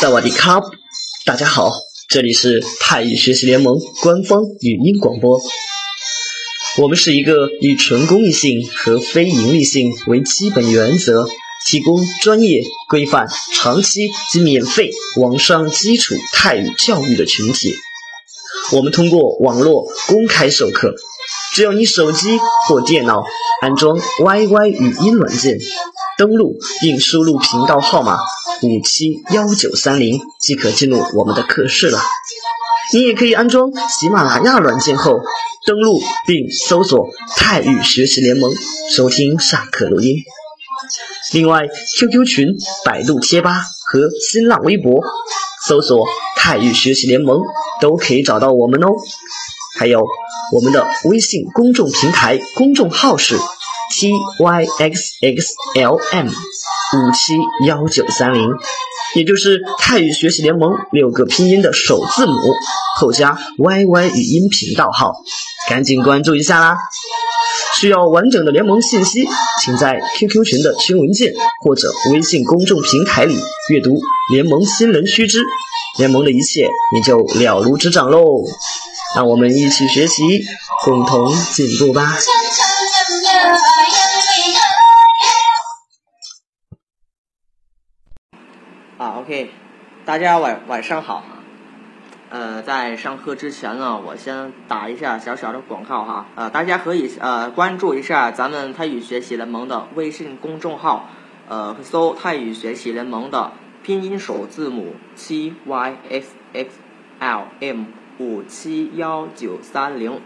萨瓦迪卡，大家好，这里是泰语学习联盟官方语音广播。我们是一个以纯公益性和非盈利性为基本原则，提供专业、规范、长期及免费网上基础泰语教育的群体。我们通过网络公开授课，只要你手机或电脑安装 YY 语音软件，登录并输入频道号码。五七幺九三零即可进入我们的课室了。你也可以安装喜马拉雅软件后，登录并搜索“泰语学习联盟”，收听上课录音。另外，QQ 群、百度贴吧和新浪微博搜索“泰语学习联盟”都可以找到我们哦。还有我们的微信公众平台公众号是。t y x x l m 五七幺九三零，也就是泰语学习联盟六个拼音的首字母后加 y y 语音频道号，赶紧关注一下啦！需要完整的联盟信息，请在 QQ 群的群文件或者微信公众平台里阅读联盟新人须知，联盟的一切你就了如指掌喽！让我们一起学习，共同进步吧！，OK，大家晚晚上好。呃，在上课之前呢，我先打一下小小的广告哈。呃，大家可以呃关注一下咱们泰语学习联盟的微信公众号，呃，搜泰语学习联盟的拼音首字母七 y x x l m 五七幺九三零，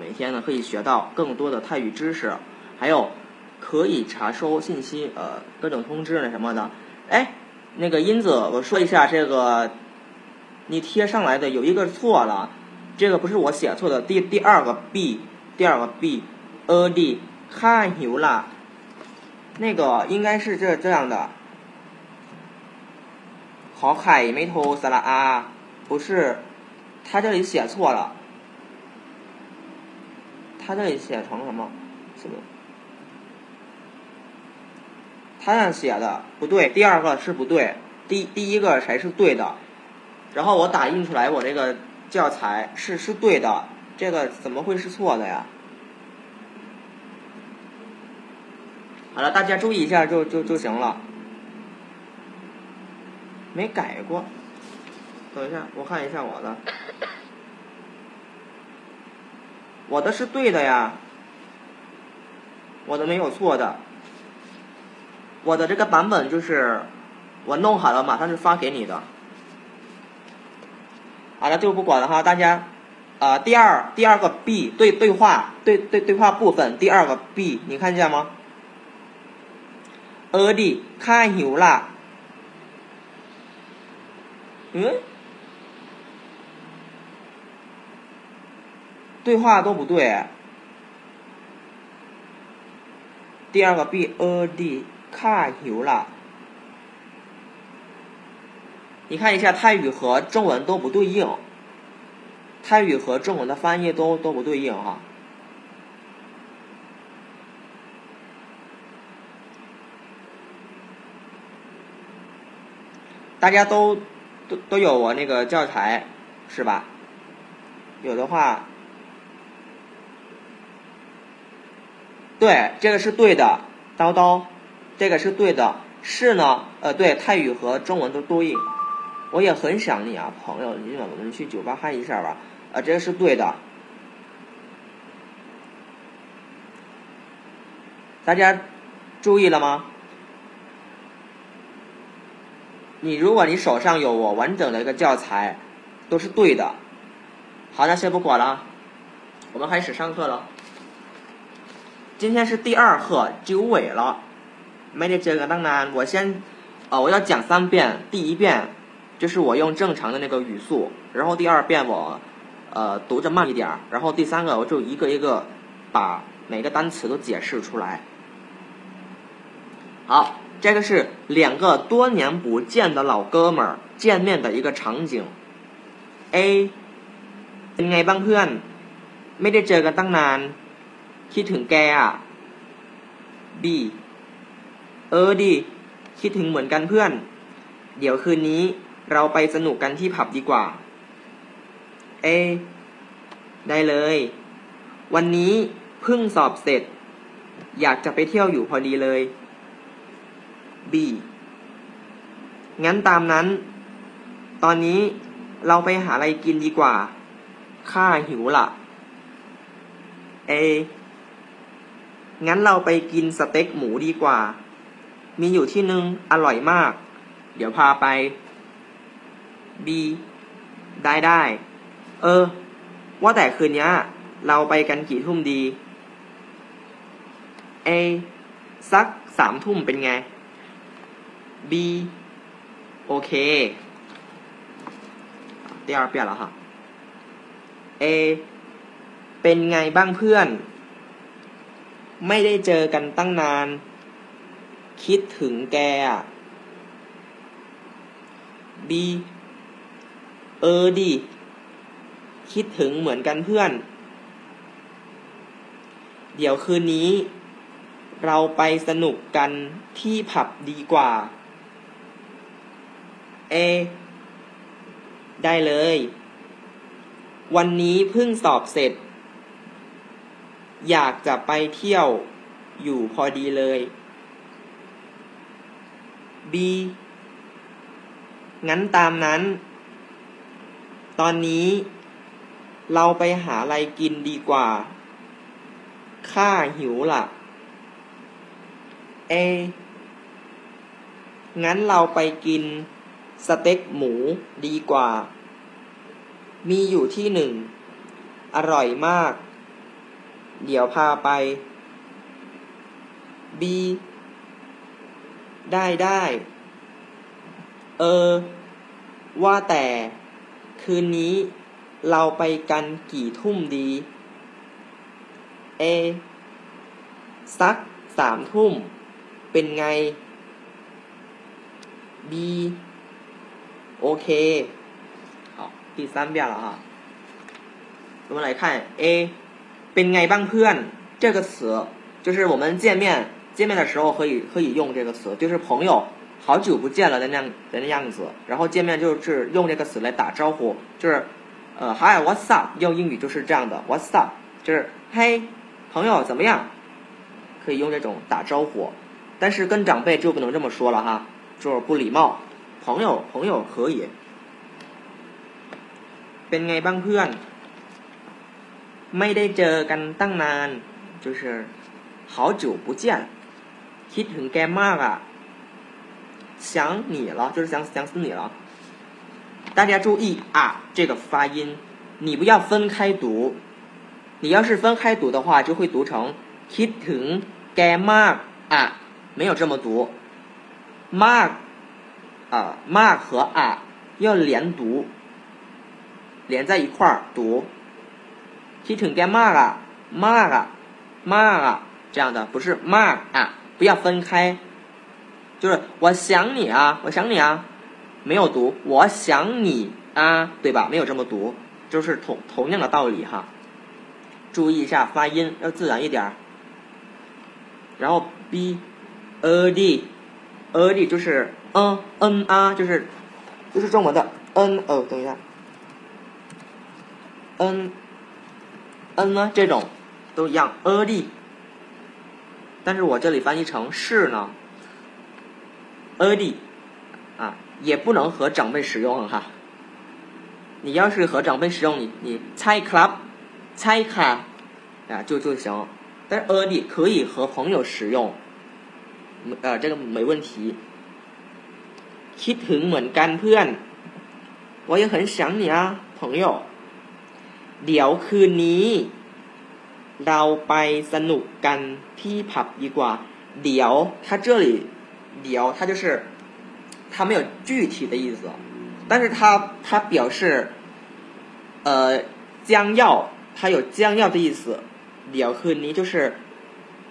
每天呢可以学到更多的泰语知识。还有可以查收信息，呃，各种通知那什么的。哎，那个英子，我说一下这个，你贴上来的有一个错了，这个不是我写错的，第第二个 b，第二个 b，a d 看牛了，那个应该是这这样的，好海没头撒拉啊，不是，他这里写错了，他这里写成什么？什么？他那写的不对，第二个是不对，第第一个才是对的。然后我打印出来，我这个教材是是对的，这个怎么会是错的呀？好了，大家注意一下就就就行了。没改过，等一下，我看一下我的，我的是对的呀，我的没有错的。我的这个版本就是我弄好了，马上就发给你的。好了，就不管了哈，大家啊，第二第二个 B 对对话对对对话部分，第二个 B 你看见吗？A 的太牛啦，嗯，对话都不对。第二个 B A 的。看牛了，你看一下泰语和中文都不对应，泰语和中文的翻译都都不对应哈。大家都都都有我那个教材是吧？有的话，对，这个是对的，叨叨。这个是对的，是呢，呃，对，泰语和中文都对应。我也很想你啊，朋友，今晚我们去酒吧嗨一下吧。啊，这个是对的。大家注意了吗？你如果你手上有我完整的一个教材，都是对的。好，那先不管了，我们开始上课了。今天是第二课，九尾了。没得这个，当然我先，呃，我要讲三遍。第一遍就是我用正常的那个语速，然后第二遍我，呃，读着慢一点儿，然后第三个我就一个一个把每个单词都解释出来。好，这个是两个多年不见的老哥们儿见面的一个场景。A，เป็นไงบ้างเพื่อน ไม่ได้เจอกันตั้งนาน คิดถึงแกอ่ะ B เออดิ คิดถึงเหมือนกันเพื่อน เดี๋ยวคืนนี้เราไปสนุกกันที่ผับดีกว่า A ได้เลย วันนี้เพิ่งสอบเสร็จ อยากจะไปเที่ยวอยู่พอดีเลย B งั้นตามนั้น ตอนนี้เราไปหาอะไรกินดีกว่า ข้าหิวละเอ งั้นเราไปกินสเต็กหมูดีกว่า มีอยู่ที่นึงอร่อยมาก เดี๋ยวพาไป B ได้ได้ เออ ว่าแต่คืนนี้เราไปกันกี่ทุ่มดี A สักสามทุ่มเป็นไง B โอเค第二遍了哈 A เป็นไงบ้างเพื่อน ไม่ได้เจอกันตั้งนาน คิดถึงแกอะ B เออดิ คิดถึงเหมือนกันเพื่อน เดี๋ยวคืนนี้ เราไปสนุกกันที่ผับดีกว่า เอ ได้เลย วันนี้เพิ่งสอบเสร็จ อยากจะไปเที่ยวอยู่พอดีเลย B งั้นตามนั้น ตอนนี้ เราไปหาอะไรกินดีกว่า ข้าหิวละ่ะ A งั้นเราไปกินสเต็กหมูดีกว่า มีอยู่ที่หนึ่ง อร่อยมาก เดี๋ยวพาไป B ได้ได้ เออ ว่าแต่คืนนี้เราไปกันกี่ทุ่มดี A สักสามทุ่ม เป็นไง B โอเค好第三遍了哈我们来看 A เป็นไงบ้างเพื่อน这个词就是我们见面 见面的时候可以可以用这个词就是朋友好久不见了的那样的那样子然后见面就是用这个词来打招呼就是呃 Hi What's up 用英语就是这样的 What's up 就是嘿朋友怎么样可以用这种打招呼但是跟长辈就不能这么说了哈就是不礼貌朋友朋友可以เป็นไงบ้างเพื่อน ไม่ได้เจอกันตั้งนาน就是好久不见 คิดถึงแกมากอ่ะ想你了就是想想死你了大家注意啊这个发音你不要分开读你要是分开读的话就会读成คิดถึงแกมากอ่ะ没有这么读มาก啊มาก和啊要连读连在一块儿读คิดถึงแกมากอ่ะมากอ่ะมากอ่ะ这样的不是มากอ่ะ 不要分开。就是我想你啊我想你啊没有读我想你啊对吧？没有这么读就是同同样的道理哈。注意一下发音要自然一点然后 b e d e d 就是嗯嗯啊就是就是中文的嗯哦等一下。嗯嗯呢？这种都一样。E d 但是我这里翻译成是呢 e d 啊也不能和长辈使用哈你要是和长辈使用你你猜 club 猜卡啊就就行但是 e d 可以和朋友使用呃这个没问题คิดถึงเหมือนกันเพื่อน我也很想你啊朋友เดี๋ยวคืนนี้ เราไปสนุกกันที่ผับดีกว่า เดี๋ยว它这里เดี๋ยว它就是它没有具体的意思但是它它表示呃将要它有将要的意思เดี๋ยวคืนนี้就是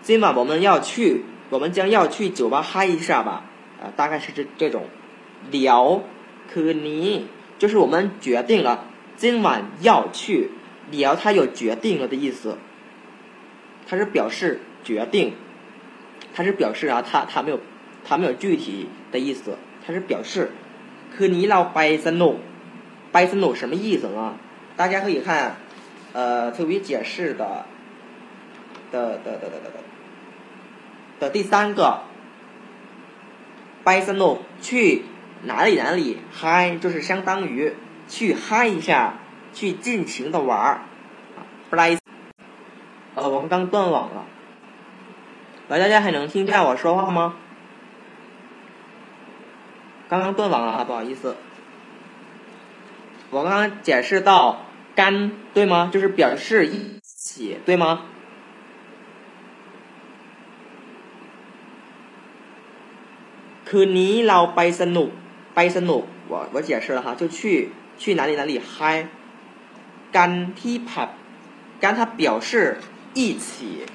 今晚我们要去我们将要去酒吧嗨一下吧啊大概是这这种เดี๋ยวคืนนี้就是我们决定了今晚要去 了它有决定了的意思， 它是表示决定，它是表示啊，它它没有它没有具体的意思，它是表示。คืนนี้เราไปสนุกไปสนุก什么意思呢？大家可以看呃特别解释的的的的的的的第三个ไปสนุก去哪里哪里嗨，就是相当于去嗨一下，去尽情的玩儿。不来， 呃，我们刚断网了，来，大家还能听见我说话吗？刚刚断网了啊，不好意思。我刚刚解释到干对吗？就是表示一起对吗？คืนนี้เราไปสนุกไปสนุก我我解释了哈，就去去哪里哪里嗨。干ที่ผับ干它表示 一起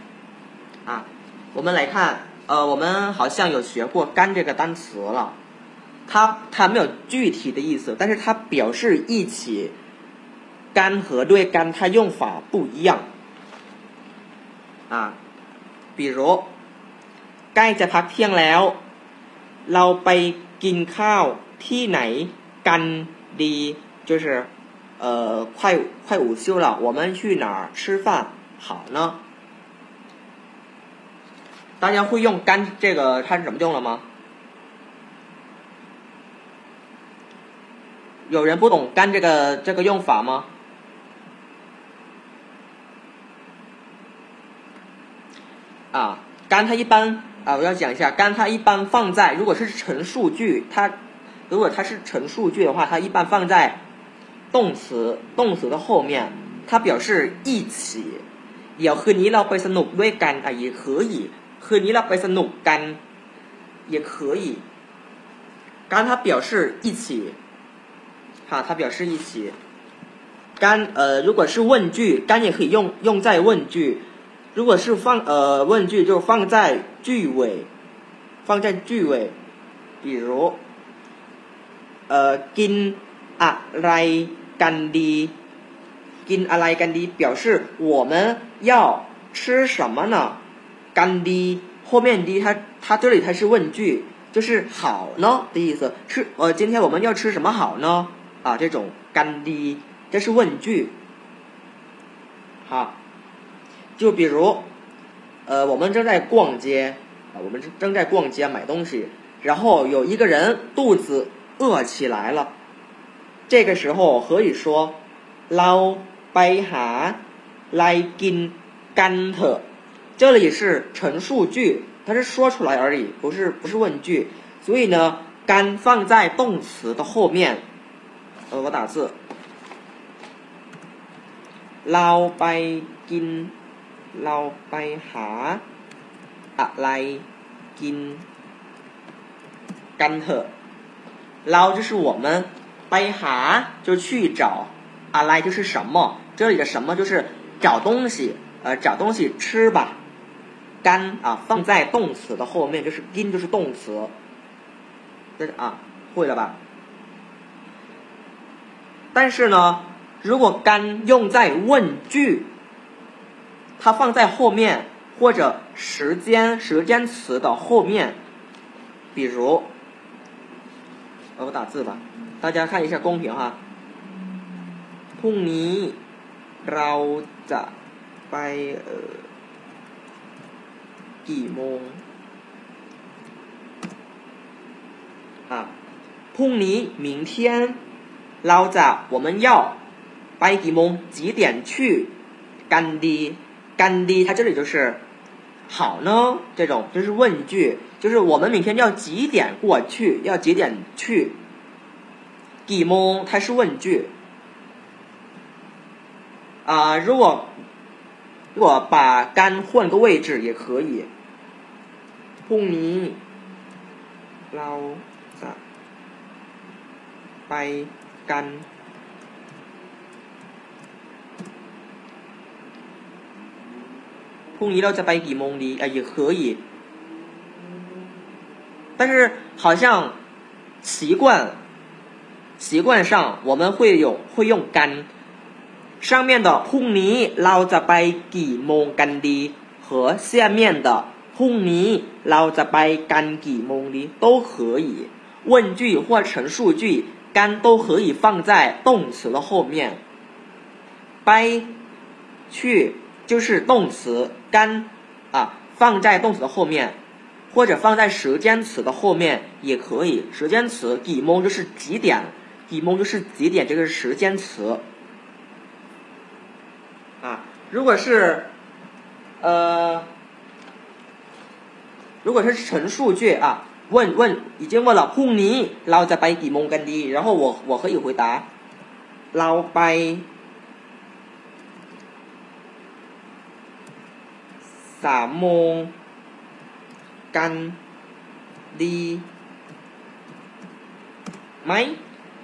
啊。我们来看，呃，我们好像有学过干这个单词了。它它没有具体的意思，但是它表示一起。干和对干它用法不一样啊，比如ใกล้จะพักเที่ยงแล้วเราไปกินข้าวที่ไหนกันดี就是呃快快午休了，我们去哪儿吃饭 好呢？大家会用干这个它是怎么用了吗？有人不懂“干”这个这个用法吗？啊，“干”它一般啊，我要讲一下，“干”它一般放在如果是陈述句，它如果它是陈述句的话，它一般放在动词动词的后面，它表示一起。 เดี๋ยวคืนนี้เราไปสนุกด้วยกัน啊，也可以。คืนนี้เราไปสนุกกัน也可以。干它表示一起。哈，它表示一起。干呃，如果是问句，干也可以用用在问句。如果是放呃问句，就放在句尾，放在句尾。比如，呃，gin 啊来干的，gin 啊来干的，表示我们要吃什么呢？干的后面的它它这里它是问句，就是好呢的意思。吃呃，今天我们要吃什么好呢？啊，这种干滴，这是问句。好，就比如，呃，我们正在逛街，啊，我们正在逛街买东西，然后有一个人肚子饿起来了，这个时候可以说，เรา ไปหา来กินกันเถอะ。这里是陈述句，它是说出来而已，不是不是问句，所以呢，干放在动词的后面。呃，我打字。เราไปกินเราไปหาอะไรกินกันเถอะเรา就是我们ไปหา就去找 啊，来就是什么？这里的什么就是找东西，呃，找东西吃吧。干啊，放在动词的后面就是 in 就是动词。这啊，会了吧？但是呢，如果干用在问句，它放在后面或者时间时间词的后面，比如，我打字吧，大家看一下公屏哈。พรุ่งนี้เราจะไปเอ่อกี่โมง啊？พรุ่งนี้明天。เราจะ我们要ไปกี่โมง几点去干ดี干ดี它这里就是好呢这种就是问句就是我们明天要几点过去要几点去กี่โมง它是问句 啊如果如果把干换个位置也可以พรุ่งนี้เราจะไป干。พรุ่งนี้เราจะไปกี่โมงดี啊也可以但是好像习惯习惯上我们会有会用干 上面的พรุ่งนี้เราจะไปกี่โมงกันดี和下面的พรุ่งนี้เราจะไปกันกี่โมงดี都可以。问句或陈述句干都可以放在动词的后面。ไป去就是动词干啊，放在动词的后面，或者放在时间词的后面也可以。时间词几蒙就是几点，几蒙就是几点，这个是时间词。 啊，如果是呃，如果是陈述句啊，问问已经问了พรุ่งนี้เราจะไปกี่โมงกันดี然后我我可以回答เราไปสามโมงกันดีไหม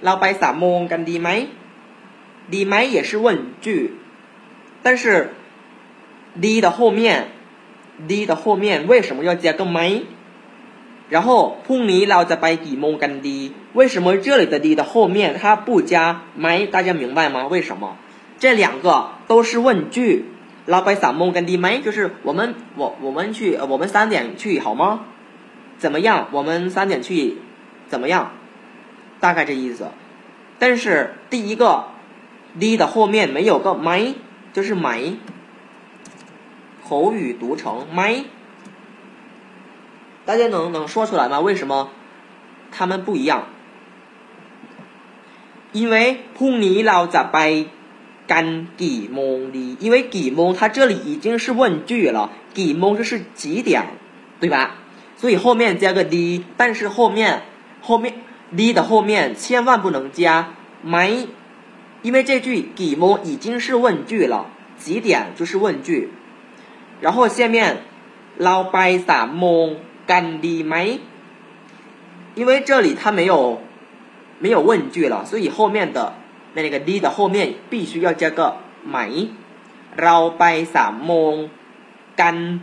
เราไปสามโมงกันดีไหมดีไหม也是问句 但是ดี的后面ดี的后面为什么要加个ไหม然后พรุ่งนี้เราจะไปกี่โมงกันดี为什么这里的ดี的后面它不加ไหม大家明白吗为什么这两个都是问句เราไปสามโมงกันดีไหม就是我们我我们去我们三点去好吗？怎么样？我们三点去怎么样？大概这意思。但是第一个 d 的后面没有个 my， 就是 my，口语读成 my。大家能能说出来吗？为什么他们不一样？因为พรุ่งนี้เราจะไป干几蒙的，因为几蒙它这里已经是问句了，几蒙就是几点，对吧？所以后面加个的，但是后面后面的的后面千万不能加 my， 因为这句给么已经是问句了几点就是问句。然后下面老白萨蒙干的没因为这里它没有没有问句了所以后面的那个 d 的后面必须要加个没老白萨蒙干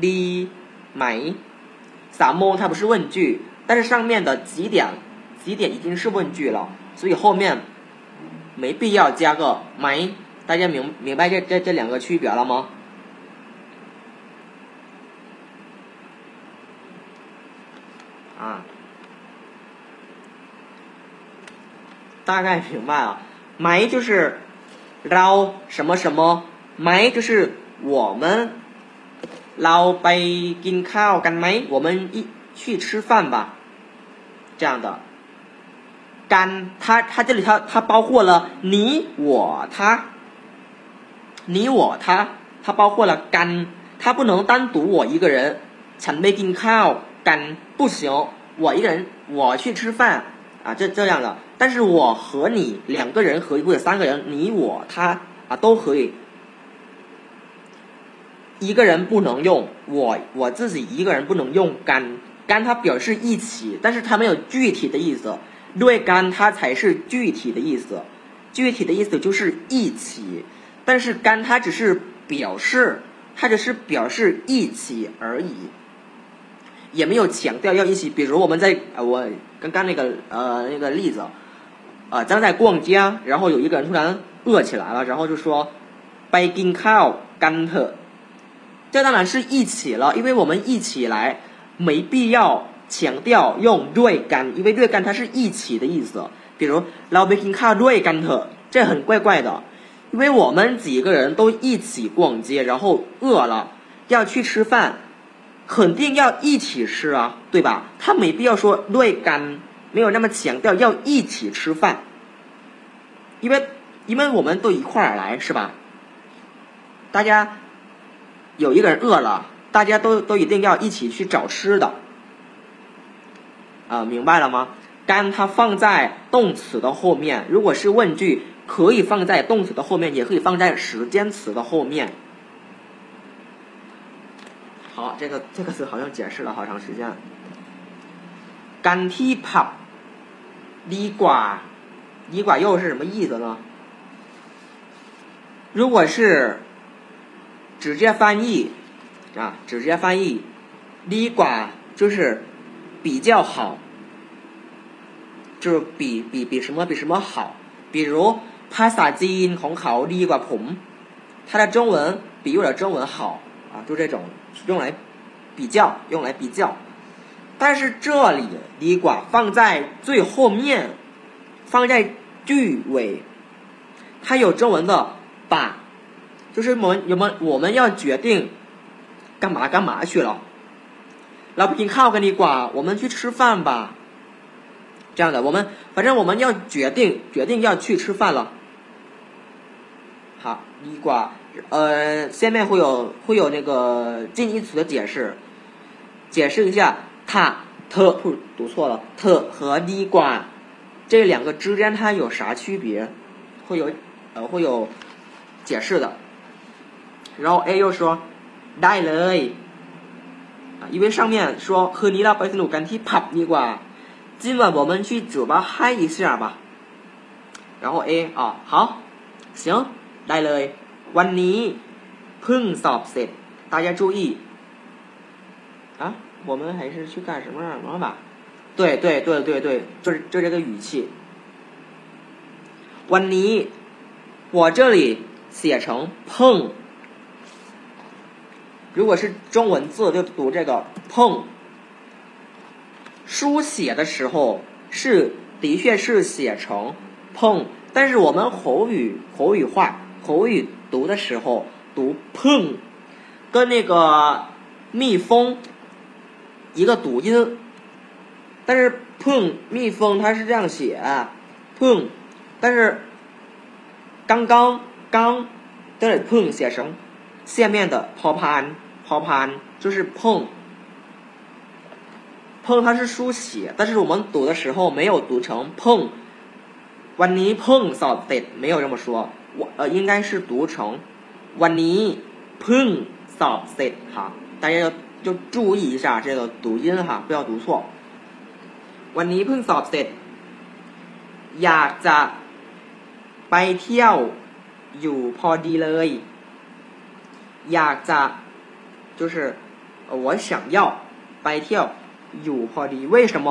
的没萨蒙它不是问句但是上面的几点几点已经是问句了所以后面没必要加个没大家明明白这这这两个区别了吗？啊。大概明白了。没就是老什么什么。没就是我们老北京烤干梅我们一去吃饭吧。这样的。干，它它这里它它包括了你我他，你我他，它包括了干，它不能单独我一个人。ฉันไปกินข้าวกัน不行，我一个人我去吃饭啊，这这样的。但是我和你两个人合或者三个人，你我他啊都可以。一个人不能用，我我自己一个人不能用干干，它表示一起，但是它没有具体的意思。 对干它才是具体的意思，具体的意思就是一起，但是干它只是表示，它只是表示一起而已，也没有强调要一起。比如我们在我刚刚那个呃那个例子。啊，咱在逛街，然后有一个人突然饿起来了，然后就说 “baking cow 干特”，这当然是一起了，因为我们一起来，没必要强调用对干，因为对干它是一起的意思。比如老 baking cow 对干特，这很怪怪的，因为我们几个人都一起逛街，然后饿了要去吃饭，肯定要一起吃啊，对吧？他没必要说对干。没有那么强调要一起吃饭，因为因为我们都一块儿来是吧？大家有一个人饿了，大家都都一定要一起去找吃的，啊，明白了吗？干，它放在动词的后面。如果是问句，可以放在动词的后面，也可以放在时间词的后面。好，这个这个词好像解释了好长时间。干提啪你寡，你寡又是什么意思呢？如果是直接翻译啊，直接翻译，你寡就是。比较好，就是比比比什么比什么好。比如 ภาษาจีนของเขาดีกว่าผม他的中文比我的中文好啊，就这种用来比较，用来比较。但是这里ดีกว่า放在最后面，放在句尾，它有中文的把，就是我们我们我们要决定干嘛干嘛去了。 เราไปกินข้าวกันดีกว่า我们去吃饭吧。这样的，我们反正我们要决定决定要去吃饭了。好，ดีกว่า呃，下面会有会有那个近义词的解释，解释一下，他特不读错了，特和ดีกว่า这两个之间它有啥区别？会有呃会有解释的。然后 A 又说ได้เลย 啊，因为上面说和你老ไปสนุกกันที่ผับดีกว่า，今晚我们去酒吧嗨一下吧。然后 A 啊好，行，ได้เลย。วันนี้เพิ่งสอบเสร็จ大家注意啊我们还是去干什么什么吧对对对对对就是就这个语气วันนี้我这里写成碰 如果是中文字就读这个碰。书写的时候是的确是写成碰但是我们口语口语化口语读的时候读碰，跟那个蜜蜂一个读音，但是碰蜜蜂它是这样写碰，但是刚刚刚这里碰写成下面的抛盘抛盘就是碰碰它是书写，但是我们读的时候没有读成碰，วันนี้碰扫เ没有这么说。我呃，应该是读成วันนี้เพิ่งสอบเสร็จ哈，大家要就注意一下这个读音哈，不要读错。วันนี้เพิ่งสอบเสร็จอยากจะไปเที่ยวอยู่พอดีเลย อยากจะ就是我想要ไปเที่ยวอยู่พอดี为什么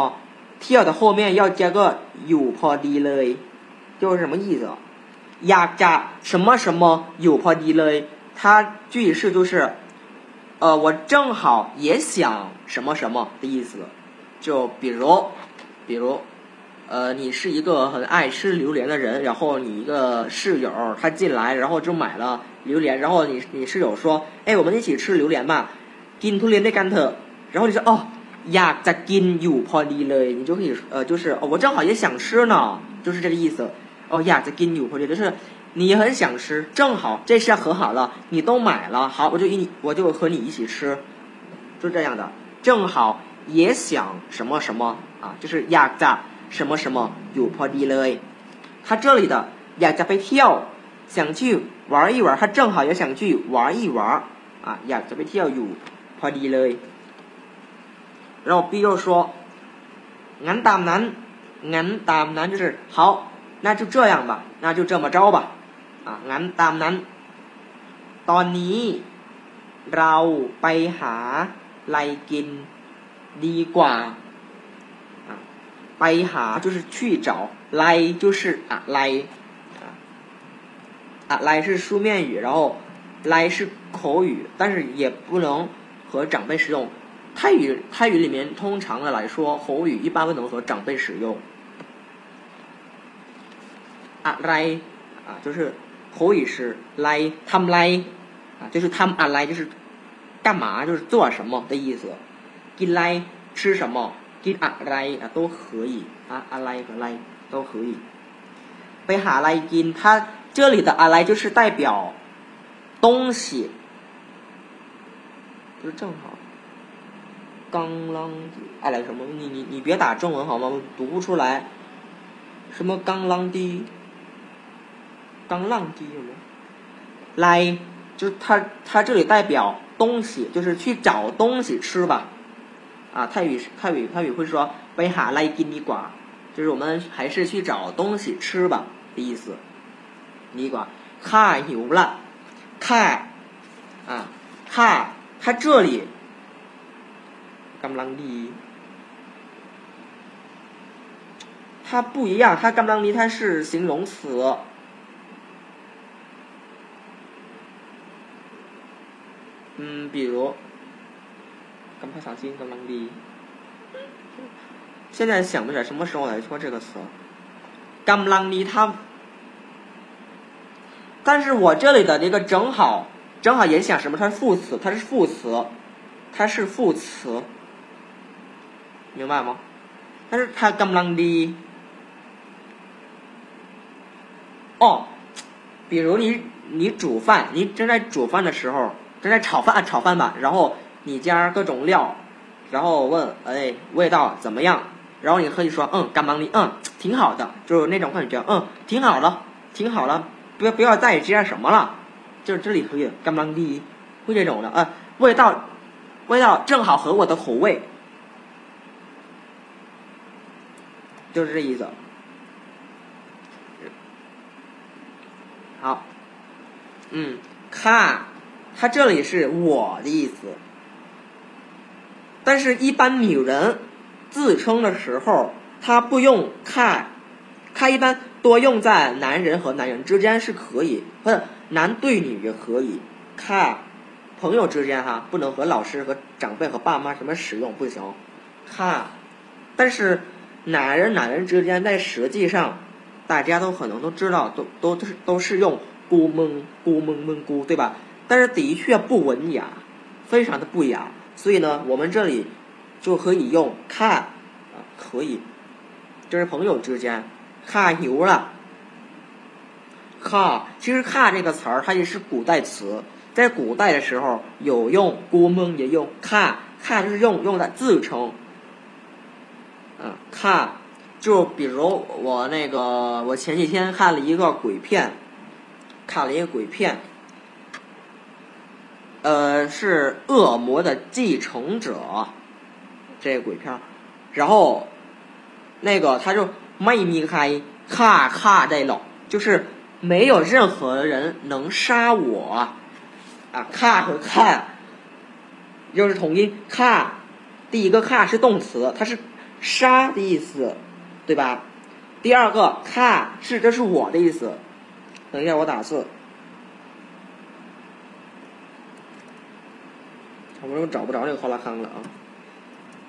เที่ยว的后面要加个อยู่พอดีเลย就是什么意思อยาก什么什么有พอดีเลย它句式就是呃我正好也想什么什么的意思就比如比如呃你是一个很爱吃榴莲的人然后你一个室友他进来然后就买了 榴莲然后你你室友说哎我们一起吃榴莲吧กินทุเรียนด้วยกันเถอะ然后你说哦อยากจะกินอยู่พอดีเลย你就可以呃就是哦我正好也想吃呢就是这个意思哦呀，在给你或者就是你很想吃，正好这下和好了，你都买了，好，我就一我就和你一起吃，就这样的，正好也想什么什么啊，就是呀在什么什么有破地嘞，他这里的呀在被跳， 想去玩一玩，他正好也想去玩一玩啊，呀在被跳有破地嘞，然后 B 又说，俺当男，俺当男就是好。那就这样吧，那就这么着吧，啊，งั้นตามนั้นตอนนี้เราไปหาอะไรกินดีกว่า啊，ไปหา就是去找，来就是啊来啊， 啊来是书面语，然后来是口语，但是也不能和长辈使用。泰语泰语里面通常的来说，口语一般不能和长辈使用。อะไร啊，就是口语是来ทำไร啊，就是ทำอะไร就是干嘛，就是做什么的意思。กินไร吃什么，กินอะไร啊都可以啊，อะไร和ไร都可以。ไปหาอะไรกิน，它 这里的阿来就是代表东西。不是正好刚啷地哎来什么？你你你别打中文好吗？我读不出来。什么刚啷地刚浪地什么来就是它它这里代表东西就是去找东西吃吧。啊泰语泰语泰语会说贝哈来给你瓜就是我们还是去找东西吃吧的意思。你管太牛了，太啊，太他这里甘啷哩，他不一样，他甘啷哩，他是形容词。嗯，比如甘怕伤心，甘啷哩。现在想不起来什么时候来说这个词，甘啷哩，他。但是我这里的这个正好正好也想什么？它是副词，它是副词，它是副词，明白吗？但是它กำลังดี哦，比如你你煮饭，你正在煮饭的时候，正在炒饭啊炒饭吧，然后你加各种料，然后问哎味道怎么样？然后你可以说嗯干忙你嗯挺好的，就是那种感觉嗯挺好了挺好了， 不要不要再加什么了，就是这里可以干忙第一会这种的啊味道味道正好合我的口味，就是这意思。好，嗯，看，它这里是我的意思，但是，一般女人自称的时候，她不用看，它一般多用在男人和男人之间是可以，或者男对女也可以。看，朋友之间哈，不能和老师和长辈和爸妈什么使用不行。看，但是男人男人之间在实际上。大家都可能都知道，都都都是都是用咕蒙咕蒙蒙咕，对吧？但是的确不文雅，非常的不雅。所以呢，我们这里就可以用看啊，可以，就是朋友之间看牛了。看，其实看这个词儿它也是古代词，在古代的时候有用古蒙也用看，看就是用用在自称，嗯，看。就比如我那个，我前几天看了一个鬼片，看了一个鬼片，呃，是《恶魔的继承者》这个鬼片，然后那个他就没咪开咔咔这种，就是没有任何人能杀我啊，咔和看就是同音，咔第一个咔是动词，它是杀的意思。对吧？第二个看是这是我的意思。等一下，我打字。我又找不着那个哗啦康了啊！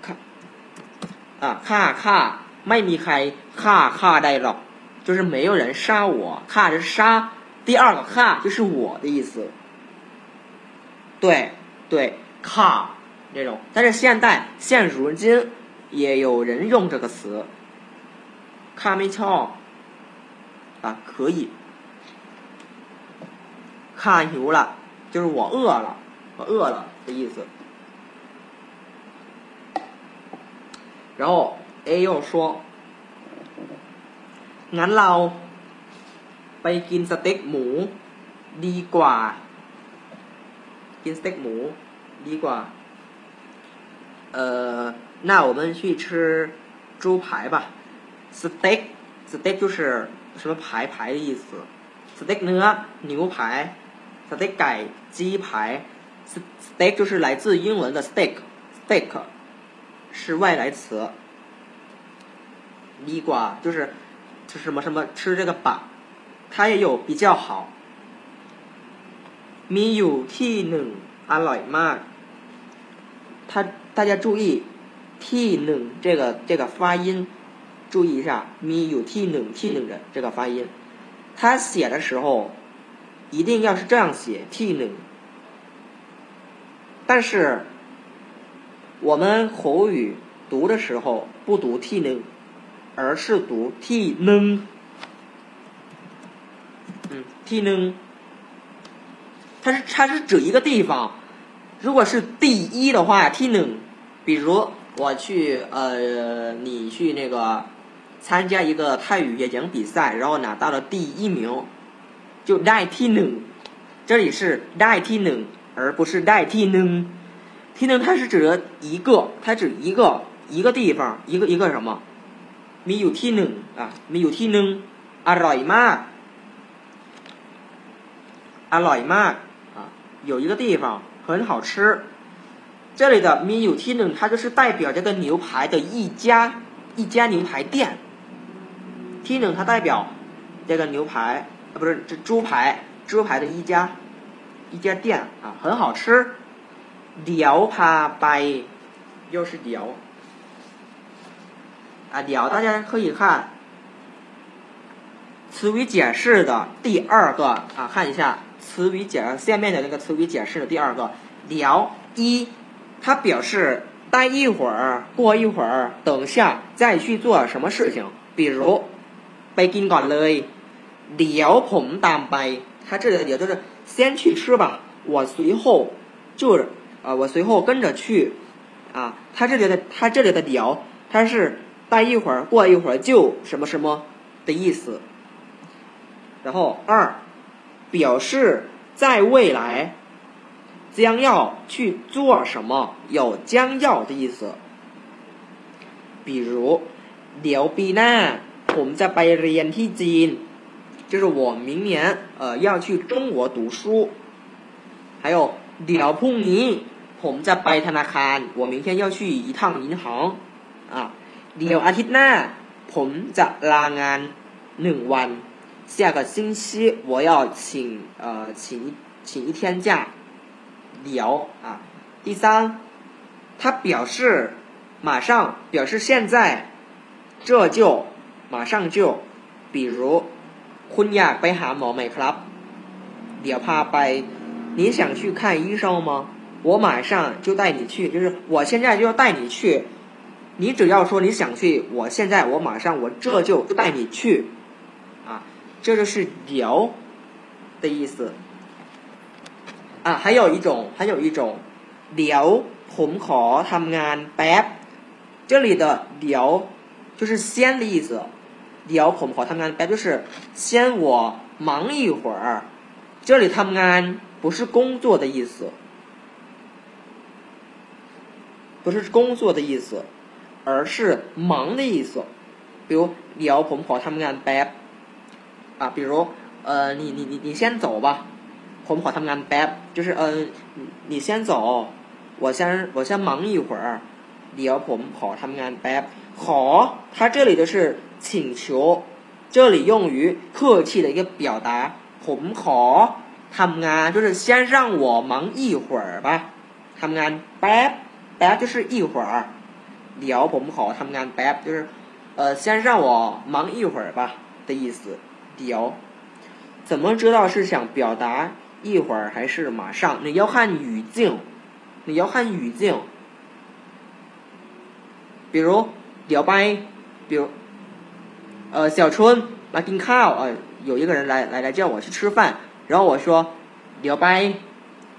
看啊，看看ไม่มีใครฆ่าฆ่าได้หรอก，就是没有人杀我。ฆ่是杀，第二个ฆ่就是我的意思。对对，ฆ่这种，但是现在现如今也有人用这个词。看没瞧啊，可以。看牛了，就是我饿了，我饿了的意思。然后 A 又说：“งั้นเราไปกินสเต็กหมูดีกว่ากินสเต็กหมูดีกว่า呃，那我们去吃猪排吧。” steak，steak 就是什么排排的意思，steak 呢牛排，steak 改鸡排，steak 就是来自英文的 steak，steak 是外来词。 ดีกว่า就是是什么什么吃这个吧，它也有比较好。มีอยู่ที่หนึ่งอร่อยมาก，它大家注意ที่หนึ่ง这个这个发音。注意一下，咪有 t 能 t 能的这个发音，他写的时候一定要是这样写 t 能。但是我们口语读的时候不读 t 能， 而是读 t 能。嗯，t 能，它是它是指一个地方。如果是第一的话，t 能，比如我去呃，你去那个。参加一个泰语演讲比赛，然后拿到了第一名，就代替能，这里是代替能，而不是代替能。t 能它是指的一个，它指一个一个地方，一个一个什么？ มีอยู่ที่หนึ่ง啊，มีอยู่ที่หนึ่งอร่อยมากอร่อยมาก啊，有一个地方很好吃。这里的มีอยู่ที่หนึ่ง，它就是代表这个牛排的一家一家牛排店。T 呢，它代表这个牛排啊，不是这猪排，猪排的一家一家店啊，很好吃 聊พา又是聊。 啊，聊大家可以看词语解释的第二个啊，看一下词语解下面的那个词语解释的第二个聊一，它表示待一会儿，过一会儿，等下再去做什么事情，比如ไปกินก่อนเลยเดี๋ยวผมตามไป它这里的聊就是先去吃吧，我随后就啊，我随后跟着去啊，它这里的它这里的聊它是。 待一会儿，过一会儿就什么什么的意思。然后二，表示在未来将要去做什么，有将要的意思。比如，เปีหน้าผมจะไปเรียนที่จีน，就是我明年呃要去中国读书。还有，เดี๋ยวพรุ่งนี้ผมจะไปธนาคาร，我明天要去一趟银行啊。 เดี๋ยวอาทิตย์หน้าผมจะลางานหนึ่งวัน下个星期我要请呃请请一天假เดี๋ยว啊第三他表示马上表示现在这就马上就比如คุณอยากไปหาหมอไหมครับเดี๋ยวพาไป你想去看医生吗我马上就带你去就是我现在就要带你去 你只要说你想去，我现在我马上我这就带你去，啊，这就是聊的意思。啊，还有一种，还有一种聊ผมขอทำงานแป๊บ，这里的聊就是先的意思，聊ผมขอทำงานแป๊บ就是先我忙一会儿，这里ทำงาน不是工作的意思，不是工作的意思。 而是忙的意思，比如聊ผมขอทำงานแป๊บ啊，比如呃，你你你你先走吧，ผมขอทำงานแป๊บ，就是嗯，你先走，我先我先忙一会儿，聊ผมขอทำงานแป๊บ，ข它这里的是请求，这里用于客气的一个表达，ผมขอทำงาน就是先让我忙一会儿吧，ทำงานแป๊บแป๊บ就是一会儿。 聊ผมขอทำงานแป๊บ就是呃先让我忙一会儿吧的意思聊怎么知道是想表达一会儿还是马上你要看语境你要看语境比如聊拜比如呃小春来กินข้าว呃有一个人来来来叫我去吃饭然后我说聊拜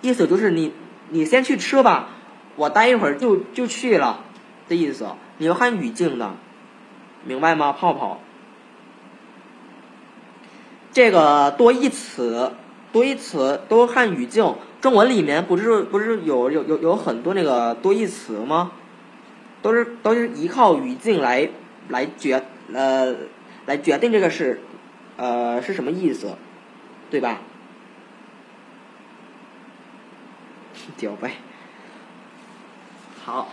意思就是你你先去吃吧我待一会儿就就去了 的意思，你要看语境的，明白吗？泡泡，这个多义词，多义词都看语境。中文里面不是不是有有有有很多那个多义词吗？都是都是依靠语境来来决呃来决定这个是呃是什么意思，对吧？屌呗，好。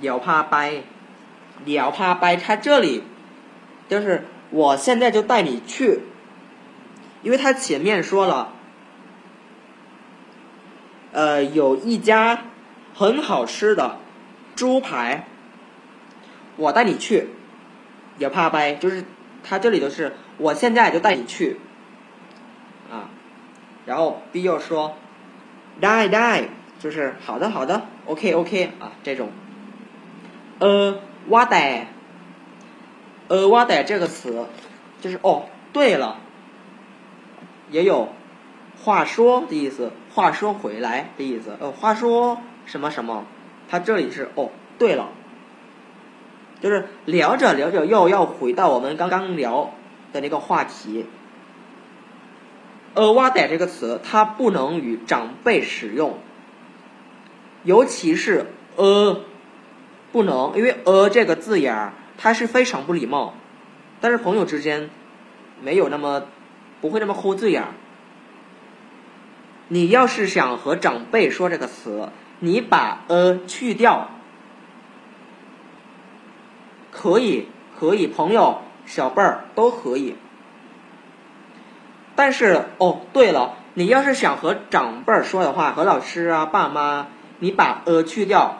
聊怕掰，聊怕掰，他这里就是我现在就带你去，因为他前面说了，呃，有一家很好吃的猪排，我带你去，聊怕掰，就是他这里都是我现在就带你去，啊，然后 B 又说，die die，就是好的好的，OK OK 啊这种。呃，哇呆，呃，哇呆这个词，就是哦，对了，也有话说的意思，话说回来的意思，呃，话说什么什么，它这里是哦，对了，就是聊着聊着又要回到我们刚刚聊的那个话题。呃，哇呆这个词，它不能与长辈使用，尤其是呃。不能，因为“呃”这个字眼儿，它是非常不礼貌。但是朋友之间，没有那么不会那么抠字眼儿。你要是想和长辈说这个词，你把“呃”去掉，可以，可以，朋友、小辈儿都可以。但是哦，对了，你要是想和长辈儿说的话，和老师啊、爸妈，你把呃去掉，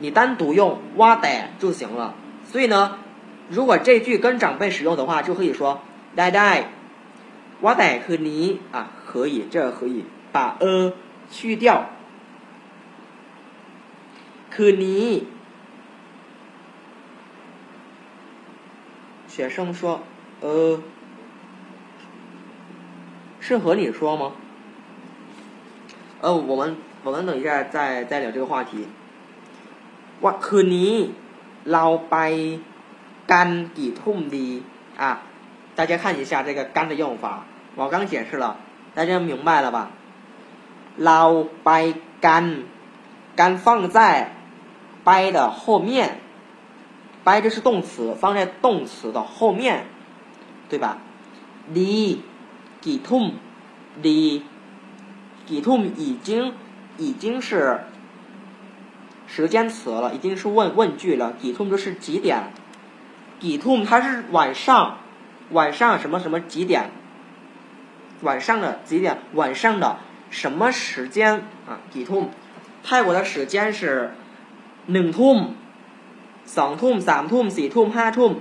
你单独用哇得就行了。所以呢，如果这句跟长辈使用的话，就可以说呆呆，哇得和你啊，可以，这可以把呃去掉。可你，学生说，呃。是和你说吗？呃，我们我们等一下再再聊这个话题。ว่าคืนนี้เราไปกันกี่ทุ่มดี啊？大家看一下这个“干”的用法，我刚解释了，大家明白了吧？เราไปกันกัน放在ไป的后面，ไป这是动词，放在动词的后面，对吧？ดี几通的几通已经已经是 时间词了，已经是问问句了。底通就是几点？底通它是晚上，晚上什么什么几点？晚上的几点？晚上的什么时间啊？底通，泰国的时间是，零通，嗓通、三通、四通、五通，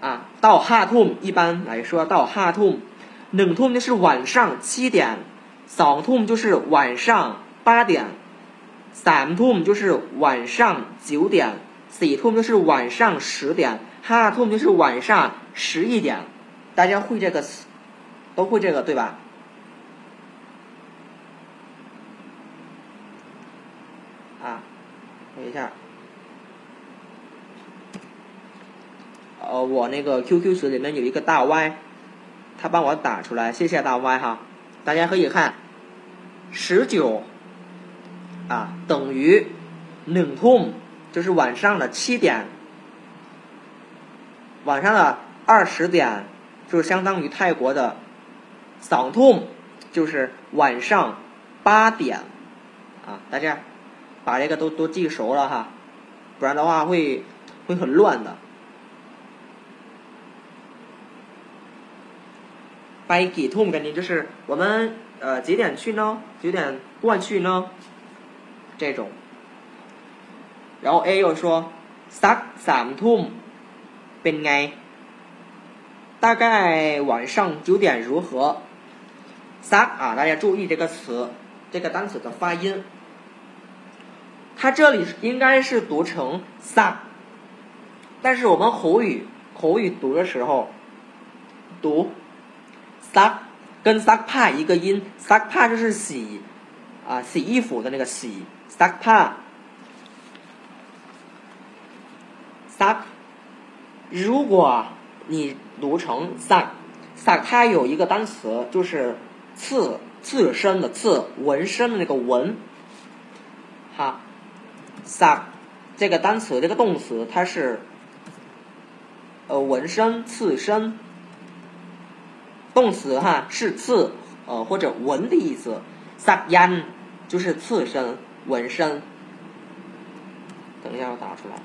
啊，到五通一般来说到五通，零通就是晚上七点，嗓通就是晚上八点。三ทุ่就是晚上九点，四ทุ่就是晚上十点，哈ทุ่就是晚上十一点。大家会这个词，都会这个对吧？啊，等一下。呃，我那个 QQ 群里面有一个大 Y，他帮我打出来，谢谢大 Y 哈。大家可以看，十九 啊等于冷痛，就是晚上的七点，晚上的二十点，就是相当于泰国的早痛，就是晚上八点啊。大家把这个都都记熟了哈，不然的话会会很乱的。ไปกี่ทุ่มกันนี้就是我们呃几点去呢？几点过去呢？ 这种。然后 A 又说สักสามทุ่มเป็นไง？大概晚上九点如何？สัก啊，大家注意这个词，这个单词的发音。它这里应该是读成สัก，但是我们口语口语读的时候读。ซั跟ซักผ้า一个音，ซักผ้า就是洗啊洗衣服的那个洗， ซักผ้าซั如果你读成ซัซั它有一个单词就是刺刺身的刺，纹身的那个纹，哈，ซั这个单词这个动词它是呃纹身刺身。动词哈是刺呃或者纹的意思，sak yan 就是刺身 纹身。等一下我打出来。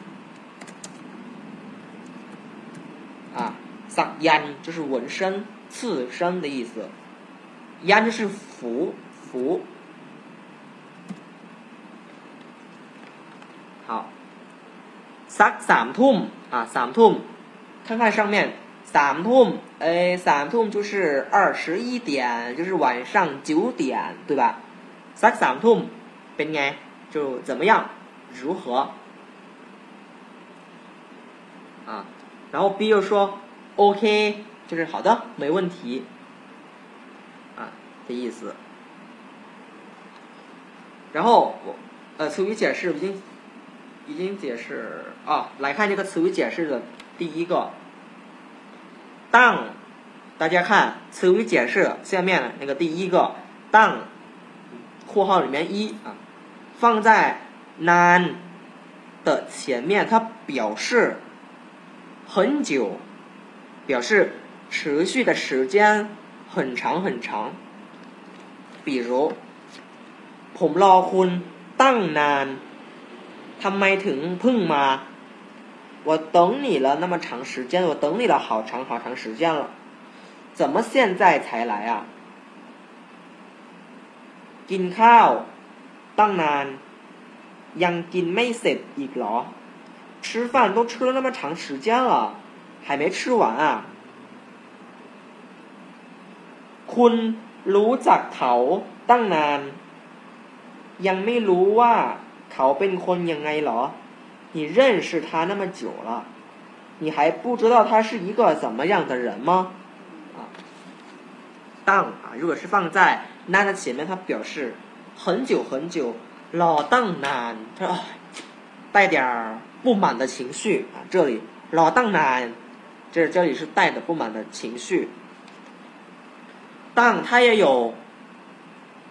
啊，sak yan 就是纹身刺身的意思，yan 就是符符。好，sak 三 tum 啊三 tum，看看上面。三ทุ่哎，三ทุ่就是二十一点，就是晚上九点，对吧？三三ทุ่， เป็นไง？就怎么样？如何？啊，然后 B 又说 OK，就是好的，没问题。啊，的意思。然后我呃，词语解释已经已经解释啊，来看这个词语解释的第一个。当，大家看词语解释下面那个第一个当，括号里面一啊， 放在 nan 的前面，它表示很久，表示持续的时间很长很长。比如ผมรอคุณตั้งนานทำไมถึงเพิ่งมา我等你了那么长时间，我等你了好长好长时间了。 怎么现在才来啊？กินข้าว ตั้งนานยังกินไม่เสร็จอีกเหรอ吃饭都吃了那么长时间了还没吃完啊คุณรู้จักเขาตั้งนานยังไม่รู้ว่าเขาเป็นคนยังไงเหรอ你认识他那么久了你还不知道他是一个怎么样的人吗？啊，当啊，如果是放在那的前面，它表示 很久很久，老当难，它带点不满的情绪啊。这里老当难，这这里是带着不满的情绪。当它也有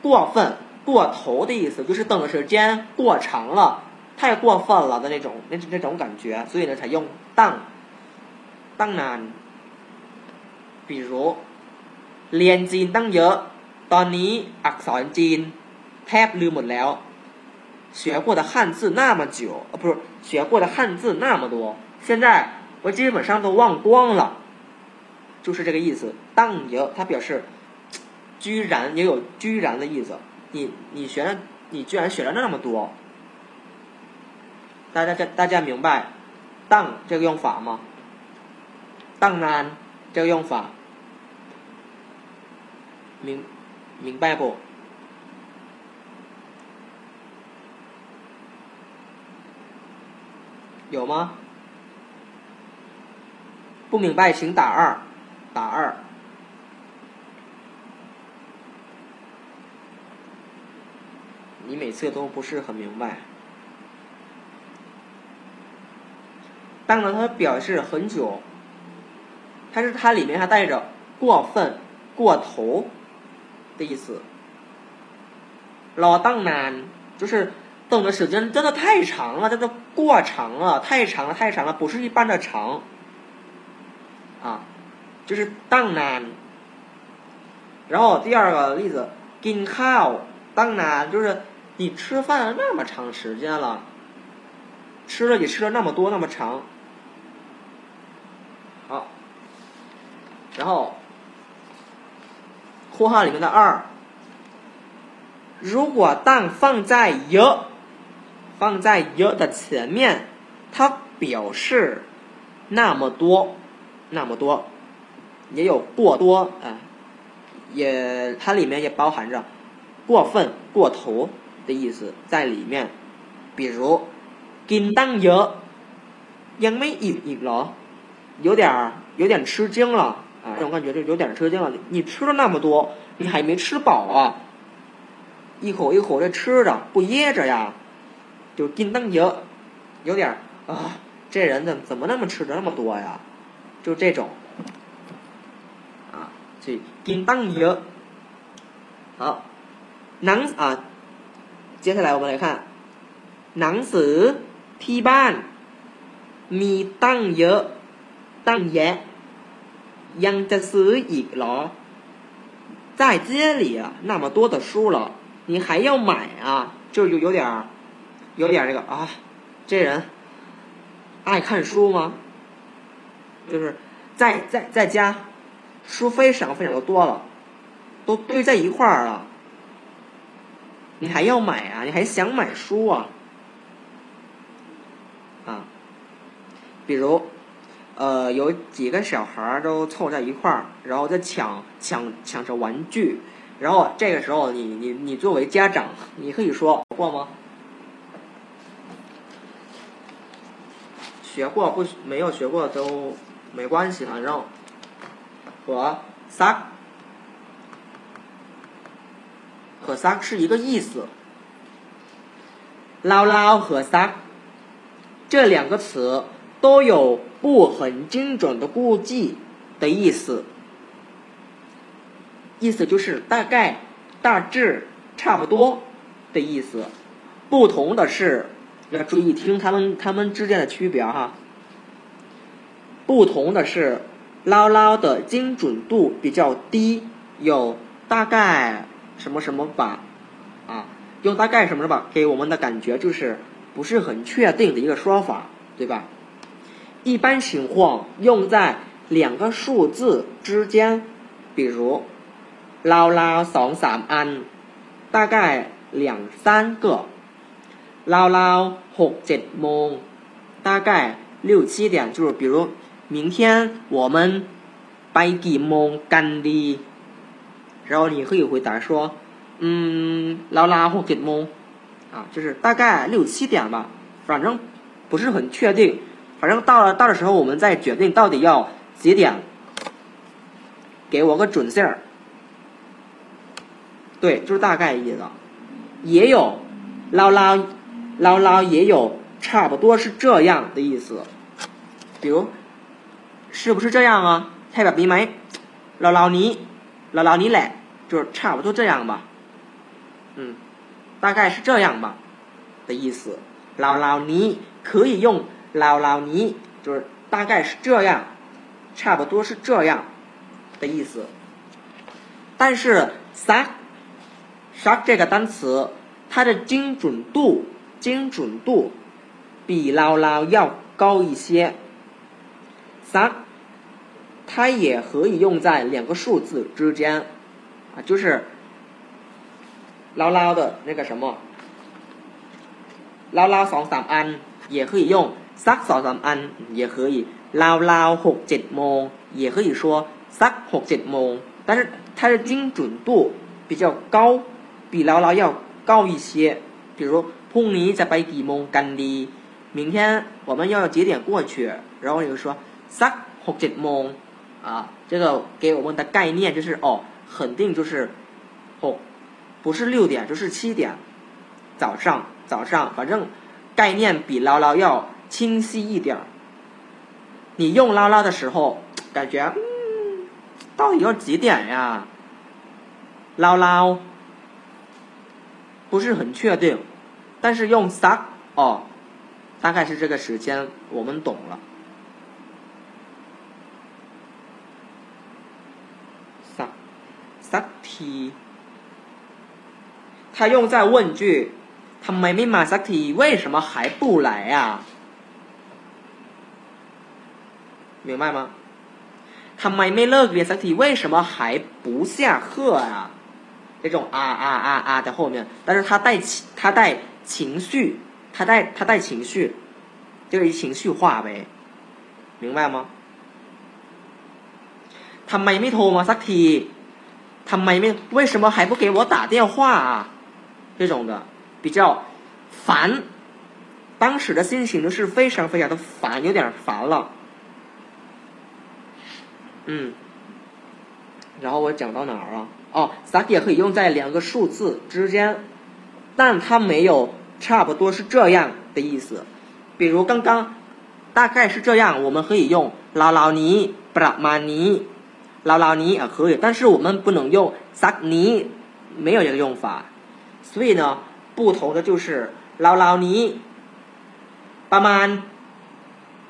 过分、过头的意思，就是等的时间过长了，太过分了的那种那那种感觉，所以呢才用当。ตั้งนาน比如เรียนจีนตั้งเยอะ ตอนนี้อักษรจีน แทบลืมหมดแล้ว学过的汉字那么久呃不是学过的汉字那么多现在我基本上都忘光了就是这个意思当เยอะ它表示居然也有居然的意思你你学了你居然学了那么多大家大家明白当这个用法吗当然，这个用法明明白不？ 有吗？不明白请打二，打二。你每次都不是很明白。当然，它表示很久。它是它里面还带着过分、过头的意思。老当难就是等的时间真的太长了，真的过长了，太长了，太长了，不是一般的长。啊，就是当难。然后第二个例子，กินข้าว当难就是你吃饭那么长时间了，吃了你吃了那么多那么长。好。然后，括号里面的二，如果当放在 y 放在 y 的前面，它表示那么多，那么多，也有过多啊，也它里面也包含着过分、过头的意思在里面。比如，กินตั้งเยอะยังไม่อิ่มอีกเหรอ有点有点吃惊了。啊，这种感觉就有点吃惊了。你吃了那么多，你还没吃饱啊？一口一口的吃着，不噎着呀？ 就金灯油，有点啊，这人怎怎么那么吃的那么多呀？就这种，啊，这金灯油。好，能啊，接下来我们来看，能สือที่บ้านมีตั้งเยอะตั้งแยะ。ยังจะซื้ออีกเหรอ在街里啊，那么多的书了，你还要买啊？就有有点儿， 有点这个啊，这人爱看书吗？就是在在在家，书非常非常的多了，都堆在一块儿了，你还要买啊？你还想买书啊？啊，比如。呃，有几个小孩儿都凑在一块儿，然后在抢抢抢着玩具，然后这个时候你你你作为家长，你可以说过吗？学过不没有学过都没关系，反正和撒和撒是一个意思，捞捞和撒这两个词都有。不很精准的估计的意思，意思就是大概、大致、差不多的意思。不同的是，要注意听他们他们之间的区别哈。不同的是，捞捞的精准度比较低，有大概什么什么吧，啊，用大概什么什么给我们的感觉就是不是很确定的一个说法，对吧？一般情况用在两个数字之间 比如捞捞สอง安，大概两三个。 捞捞หกเจ็ดโมง，大概六七点，就是比如明天我们ไปกี่โมงกันดี然后你可以回答说，嗯，捞捞หกเจ็ดโมง，啊，就是大概六七点吧，反正不是很确定，反正到了到的时候我们再决定到底要几点，给我个准信儿。对，就是大概意思，也有捞捞 姥姥也有差不多是这样的意思。比如，是不是这样啊？太表明白，姥姥你，姥姥你嘞，就是差不多这样吧。嗯，大概是这样吧的意思。姥姥你可以用姥姥你，就是大概是这样，差不多是这样的意思。但是啥啥这个单词，它的精准度精准度比捞捞要高一些。“suck” 它也可以用在两个数字之间，啊，就是捞捞的那个什么，捞捞สองสามอัน也可以用 suck สองสามอัน也可以捞捞หกเจ็ดโมง也可以说 suck หกเจ็ดโมง，但是它的精准度比较高，比捞捞要高一些。比如 พรุ่งนี้จะไปกี่โมงกันดี？明天我们要几点过去？然后你就说 suck หกเจ็ดโมง。啊，这个给我们的概念就是哦，肯定就是哦，不是六点就是七点，早上早上，反正概念比捞捞要清晰一点。你用捞捞的时候，感觉嗯，到底要几点呀？捞捞不是很确定， 但是用 suck 哦，大概是这个时间，我们懂了。สักที它用在问句ทำไมไม่มาสักที为什么还不来啊明白吗ทำไมไม่เลิกเรียนสักที为什么还不下课啊这种啊啊啊啊在后面但是它带情它带 情绪它带它带情绪这个情绪化呗明白吗ทำไมไม่โทรมาสักที他没没为什么还不给我打电话啊？这种的比较烦，当时的心情就是非常非常的烦，有点烦了。嗯，然后我讲到哪儿了？哦，suck 也可以用在两个数字之间， 但它没有差不多是这样的意思。比如刚刚大概是这样，我们可以用老老尼布拉马尼。捞捞尼也可以，但是我们不能用萨尼，没有这个用法。所以呢，不同的就是捞捞尼，巴曼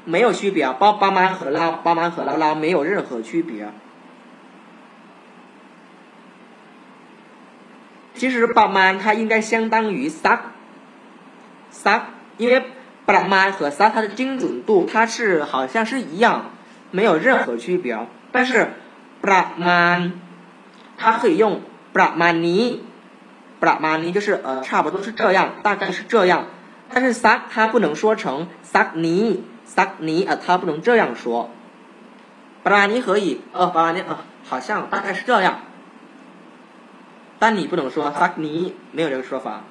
没有区别，巴巴曼和捞巴曼和捞捞没有任何区别。其实巴曼它应该相当于撒撒，因为巴曼和撒它的精准度它是好像是一样，没有任何区别，但是。ประมาณ它可以用ประมาณนี้ประมาณนี้就是呃差不多是这样大概是这样但是 suck 它不能说成 suck นี้ suck นี้呃它不能这样说ประมาณนี้可以呃ประมาณนี้呃好像大概是这样 但你不能说萨尼，没有这个说法。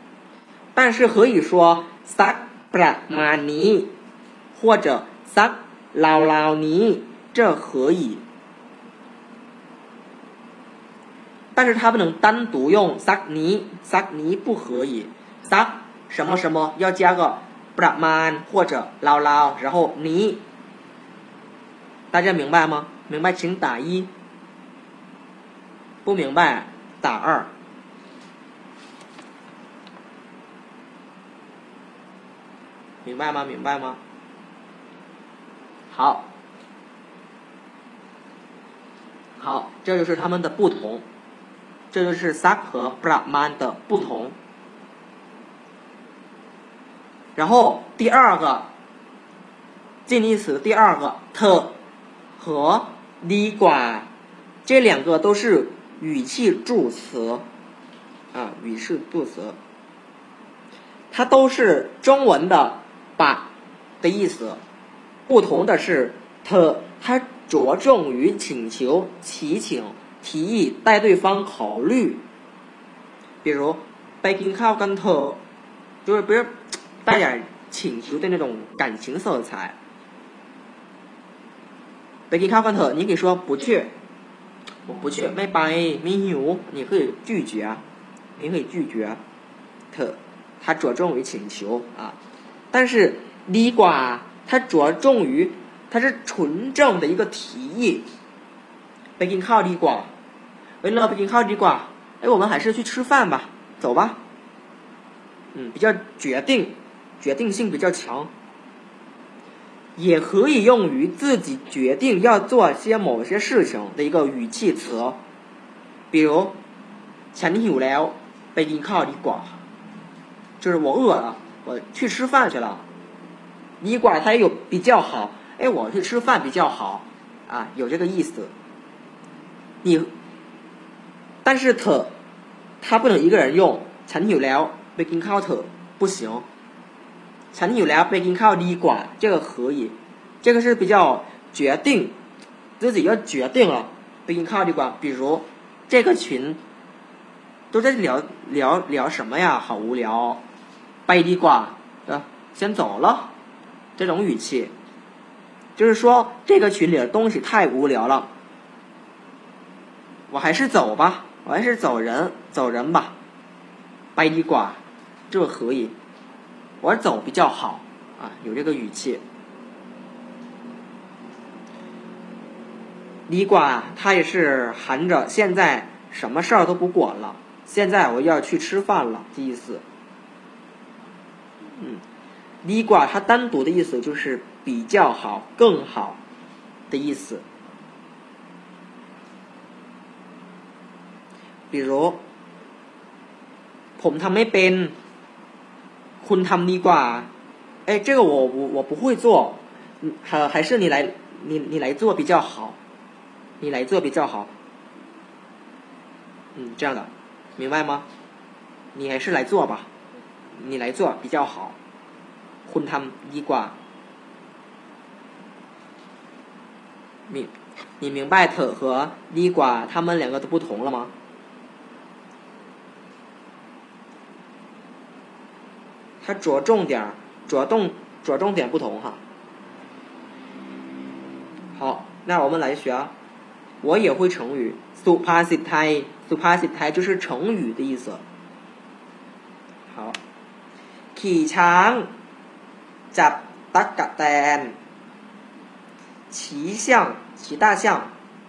但是可以说萨布拉马尼，或者 fuck 老老尼，这可以。但是它不能单独用 fuck 尼，fuck 尼不可以。fuck 什么什么要加个布拉曼或者老老，然后尼。大家明白吗？明白请打一，不明白打二。明白吗？明白吗？好，好，这就是他们的不同，这就是萨克和布拉曼的不同。然后第二个近义词，第二个特和尼管，这两个都是语气助词啊，语气助词，它都是中文的。把的意思，不同的是，他着重于请求、祈请、提议、带对方考虑。比如 begging come to，就是不是带点请求的那种感情色彩。begging come to，你可以说不去，我不去，may by me you，你可以拒绝，你可以拒绝。他他着重于请求啊。但是ดีกว่า它着重于它是纯正的一个提议。ไปกินข้าวดีกว่าเฮ้ยเราไปกินข้าวดีกว่า哎，我们还是去吃饭吧，走吧。嗯，比较决定，决定性比较强，也可以用于自己决定要做些某些事情的一个语气词，比如“ฉันหิวแล้วไปกินข้าวดีกว่า”，就是我饿了， 我去吃饭去了。ดีกว่า它也有比较好，哎，我去吃饭比较好，啊，有这个意思。你。但是特，它不能一个人用。ฉันหิวแล้วไปกินข้าวเถอะ不行。ฉันหิวแล้วไปกินข้าวดีกว่า，这个可以，这个是比较决定，自己要决定了。ไปกินข้าวดีกว่า，比如这个群都在聊聊聊什么呀？好无聊。 掰地瓜，啊，先走了，这种语气，就是说这个群里的东西太无聊了，我还是走吧，我还是走人，走人吧，掰地瓜，这何以？我走比较好啊，有这个语气。李瓜他也是含着，现在什么事儿都不管了，现在我要去吃饭了的意思。嗯，地瓜它单独的意思就是比较好、更好的意思。比如ผมทำไม่เป็นคุณทำดีกว่า哎，这个我我我不会做，还还是你来你你来做比较好，你来做比较好，嗯，这样的，明白吗？你还是来做吧， 你来做比较好，คุณทำดีกว่า明你明白特和ดีกว่า他们两个的不同了吗？它着重点着重着重点不同哈。好，那我们来学，我也会成语，supasit，supasit 就是成语的意思。好， ขี่ช้างจับตักกะแตน骑象骑大象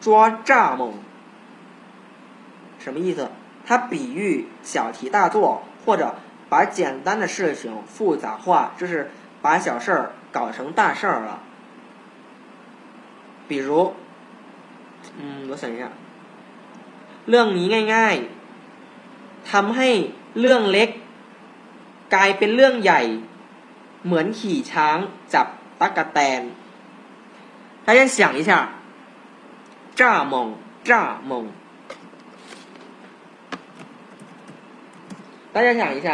抓蚱蜢，什么意思？它比喻小题大做或者。把简单的事情复杂化，就是把小事儿搞成大事儿了。比如，嗯，我想一下，เรื่องนี้ง่ายๆทำให้เรื่องเล็ก กลายเป็นเรื่องใหญ่ เหมือนขี่ช้างจับตั๊กแตน。大家想一下，蚱蜢，蚱蜢。大家想一下。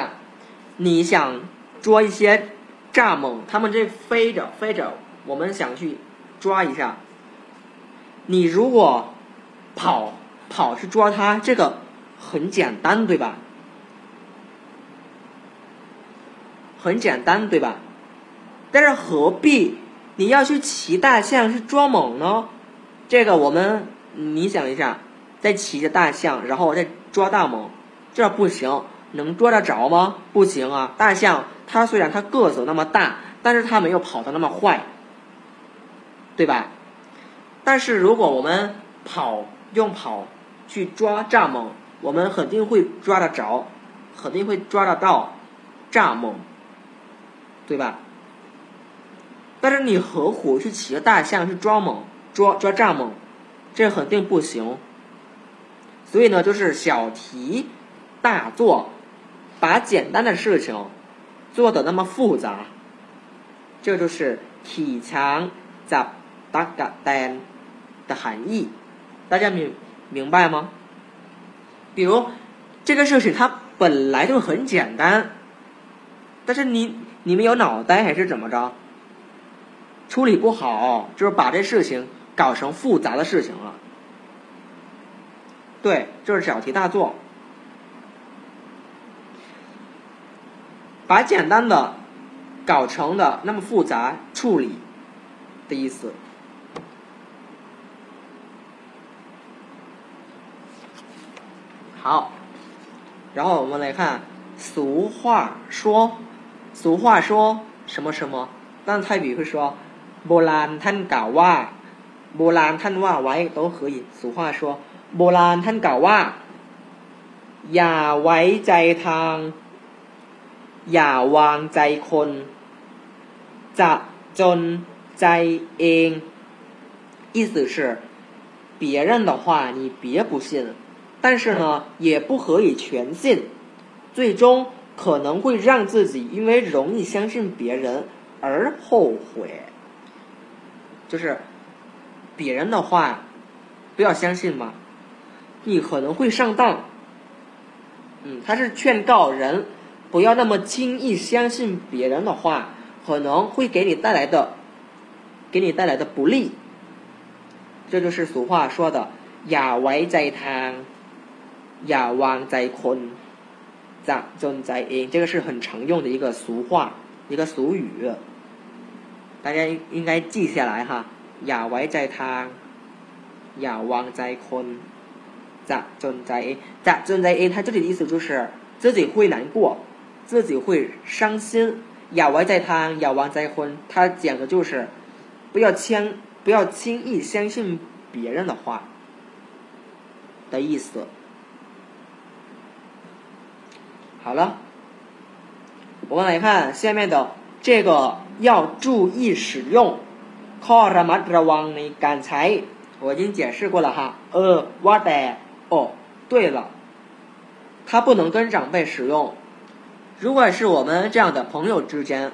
你想捉一些蚱蜢，它们这飞着飞着，我们想去抓一下。你如果跑跑去抓它，这个很简单，对吧？ 很简单，对吧？但是何必你要去骑大象去捉猛呢？这个我们你想一下，在骑着大象，然后再抓大猛，这不行。能抓得着吗？不行啊！大象它虽然它个子那么大，但是它没有跑得那么快，对吧？但是如果我们跑用跑去抓蚱蜢，我们肯定会抓得着，肯定会抓得到蚱蜢，对吧？但是你合伙去骑个大象去抓猛抓抓蚱蜢？这肯定不行。所以呢，就是小题大做。把简单的事情做的那么复杂，这就是“体强 z 达 b 丹”的含义。大家明明白吗？比如这个事情它本来就很简单，但是你你们有脑袋还是怎么着？处理不好，就是把这事情搞成复杂的事情了。对，就是小题大做，把简单的搞成的那么复杂处理的意思。好，然后我们来看俗话说，俗话说什么什么？但泰语会说โบราณท่านกล่าวว่าโบราณท่านว่าไว้都可以。俗话说โบราณท่านกล่าวว่า อย่าไว้ใจทาง อย่าวางใจคน จะจนใจเอง。意思是，别人的话你别不信。但是呢，也不可以全信，最终 可能会让自己因为容易相信别人而后悔。就是别人的话不要相信嘛，你可能会上当。嗯，他是劝告人不要那么轻易相信别人的话，可能会给你带来的给你带来的不利。这就是俗话说的“อย่าไว้ใจทาง”。อย่าวางใจคน จะจนใจเอง这个是很常用的一个俗话一个俗语大家应该记下来哈อย่าไว้ใจทางอย่าวางใจคนจะจนใจเองจะจนใจเอง它这里的意思就是自己会难过自己会伤心อย่าไว้ใจทางอย่าวางใจคน它讲的就是不要轻不要轻易相信别人的话的意思 好了，我们来看下面的这个要注意使用。ข้อระมัดระวังในการใช้，我已经解释过了哈。呃，ว่าแต่哦，对了，它不能跟长辈使用。如果是我们这样的朋友之间，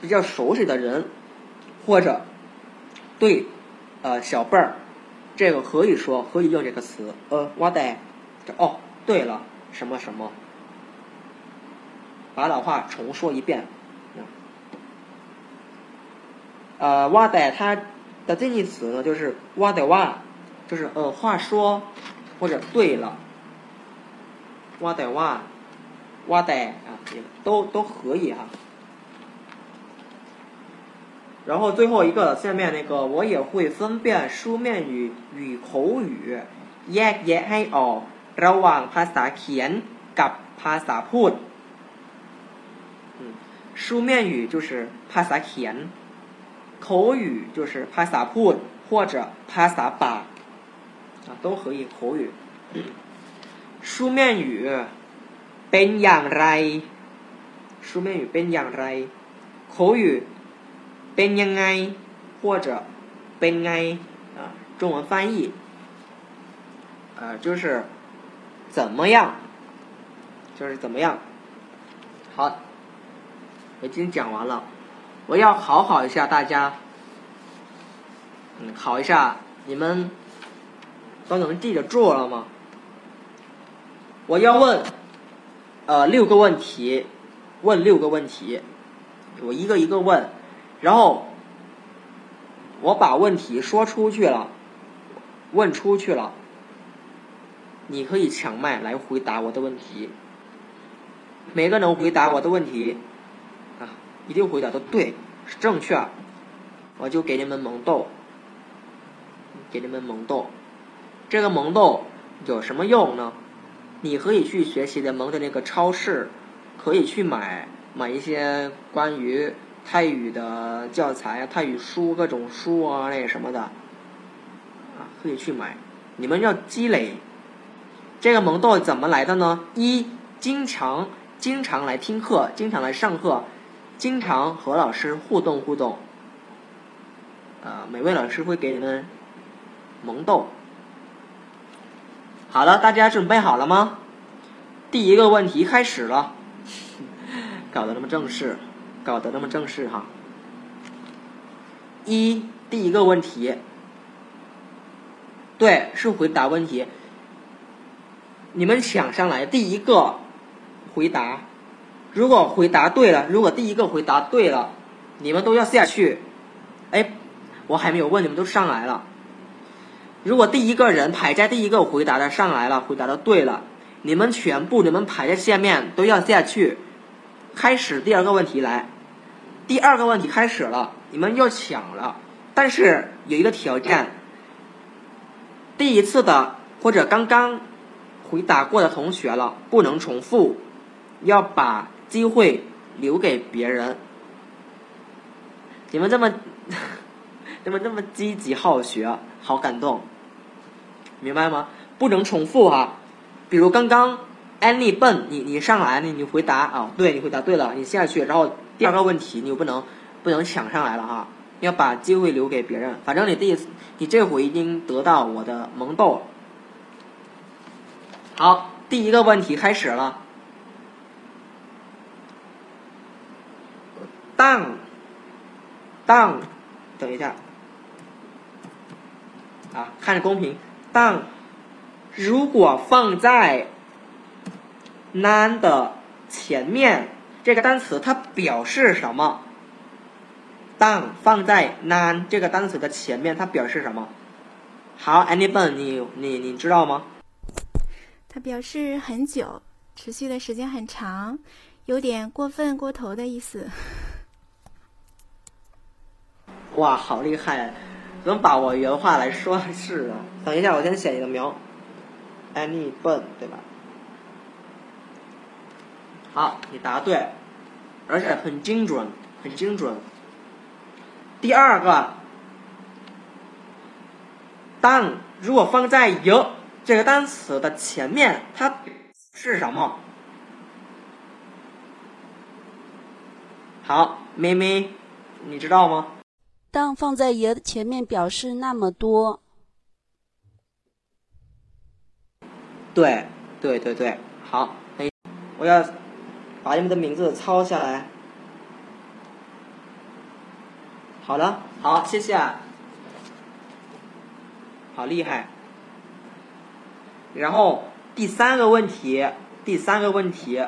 比较熟悉的人，或者对呃小辈儿，这个可以说可以用这个词。呃，ว่าแต่哦，对了，什么什么。 把老话重说一遍。呃，哇的它的近义词呢，就是哇的哇，就是呃，话说或者对了。哇的哇，哇的啊，都都可以哈。然后最后一个，下面那个我也会分辨书面语与口语，แยกแยะให้ออกระหว่างภาษาเขียนกับภาษาพูด。 书面语就是ภาษาเขียน，口语就是ภาษาพูด或者ภาษาปาก啊，都可以口语。书面语เป็นอย่างไร？书面语เป็นอย่างไร？口语เป็นยังไง或者เป็นไง啊？中文翻译啊，就是怎么样？就是怎么样？好。 已经讲完了，我要考考一下大家，嗯，考一下你们都能记得住了吗？我要问，呃，六个问题，问六个问题，我一个一个问，然后我把问题说出去了，问出去了，你可以抢麦来回答我的问题，每个能回答我的问题。一定回答的对，是正确，我就给你们萌豆，给你们萌豆。这个萌豆有什么用呢？你可以去学习联盟的那个超市，可以去买买一些关于泰语的教材啊、泰语书、各种书啊那什么的，啊，可以去买。你们要积累。这个萌豆怎么来的呢？一，经常经常来听课，经常来上课。经常和老师互动互动，呃，每位老师会给你们萌豆。好了，大家准备好了吗？第一个问题开始了，搞得那么正式，搞得那么正式哈。一，第一个问题，对，是回答问题。你们想上来第一个回答，如果回答对了，如果第一个回答对了，你们都要下去。哎，我还没有问，你们都上来了。如果第一个人排在第一个回答的上来了，回答的对了，你们全部你们排在下面都要下去。开始第二个问题来，第二个问题开始了，你们要抢了，但是有一个条件，第一次的或者刚刚。回答过的同学了，不能重复，要把机会留给别人。你们这么，你们这么积极好学，好感动，明白吗？不能重复哈。比如刚刚 Annie 笨，你你上来，你你回答啊，对你回答对了，你下去，然后第二个问题你又不能不能抢上来了哈，要把机会留给别人。反正你第一次，你这回已经得到我的萌豆。好，第一个问题开始了。当，当，等一下，啊，看着公屏。当，如果放在 none 的前面，这个单词它表示什么？当放在 none 这个单词的前面，它表示什么？好，Anyone，你你你知道吗？它表示很久，持续的时间很长，有点过分过头的意思。哇，好厉害，能把我原话来说是的。等一下，我先写一个名，any 笨，对吧？好，你答对，而且很精准，很精准。第二个，当如果放在有。这个单词的前面它是什么？好，妹妹，你知道吗？当放在爷前面表示那么多。对，对对对，好，我要把你们的名字抄下来。好了，好，谢谢，好厉害。然后第三个问题，第三个问题，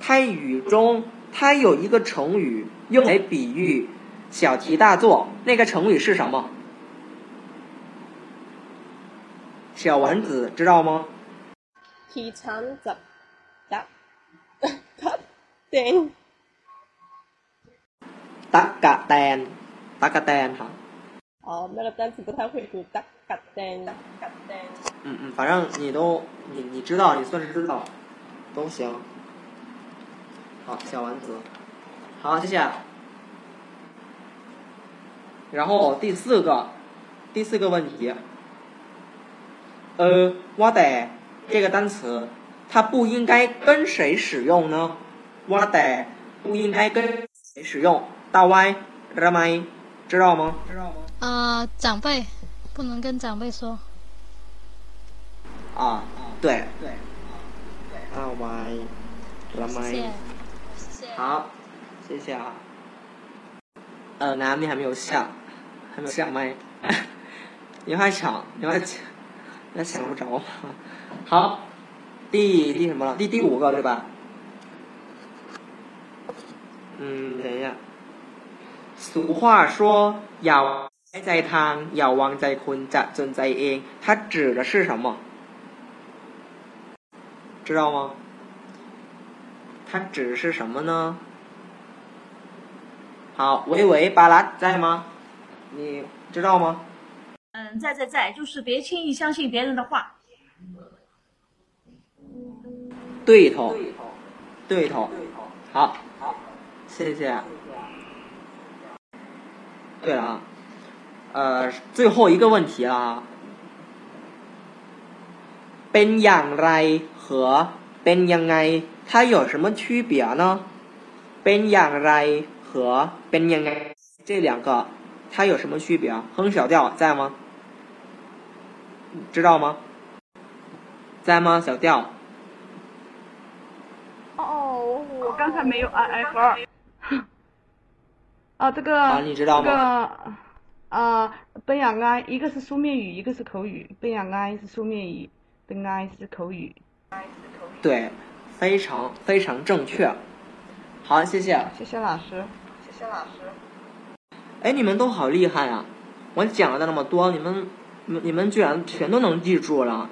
泰语中它有一个成语用来比喻小题大做，那个成语是什么？小丸子知道吗？提长怎答答 对。答嘎丹，答嘎蛋哈。哦，那个单词不太会读，答嘎丹，答嘎蛋。嗯嗯，反正你都你你知道，你算是知道，都行。好，小丸子，好，谢谢。然后第四个，第四个问题，呃，我得这个单词，它不应该跟谁使用呢？我得不应该跟谁使用？大 Y，知道吗？知道吗？知道吗？啊，长辈，不能跟长辈说。啊，对对，大 Y，老麦，好，谢谢啊。呃，男的还没有下，还没有下麦，你还抢，你还抢，那抢不着。好，第第什么了？第第五个对吧？嗯，等一下。俗话说“要在汤，要忘在坤，在尊在英”，它指的是什么？知道吗？它指的是什么呢？好，喂喂，巴拉在吗？你知道吗？嗯，在在在，就是别轻易相信别人的话。对头，对头，好，好，谢谢。对了啊，呃，最后一个问题啊。เป็นอย่างไร和เป็นยังไง它有什么区别呢？เป็นอย่างไร 和 b e n y a n g 这两个，它有什么区别？哼小调在吗？知道吗？在吗？小调？哦，我刚才没有按 F 二。啊，这个啊，你知道吗？这个啊 b e n y a n g 一个是书面语，一个是口语。b e n y a n g 是书面语，benai 是口语。对，非常非常正确。好，谢谢。谢谢老师。谢谢老师。哎，你们都好厉害啊！我讲了那么多，你们你们居然全都能记住了，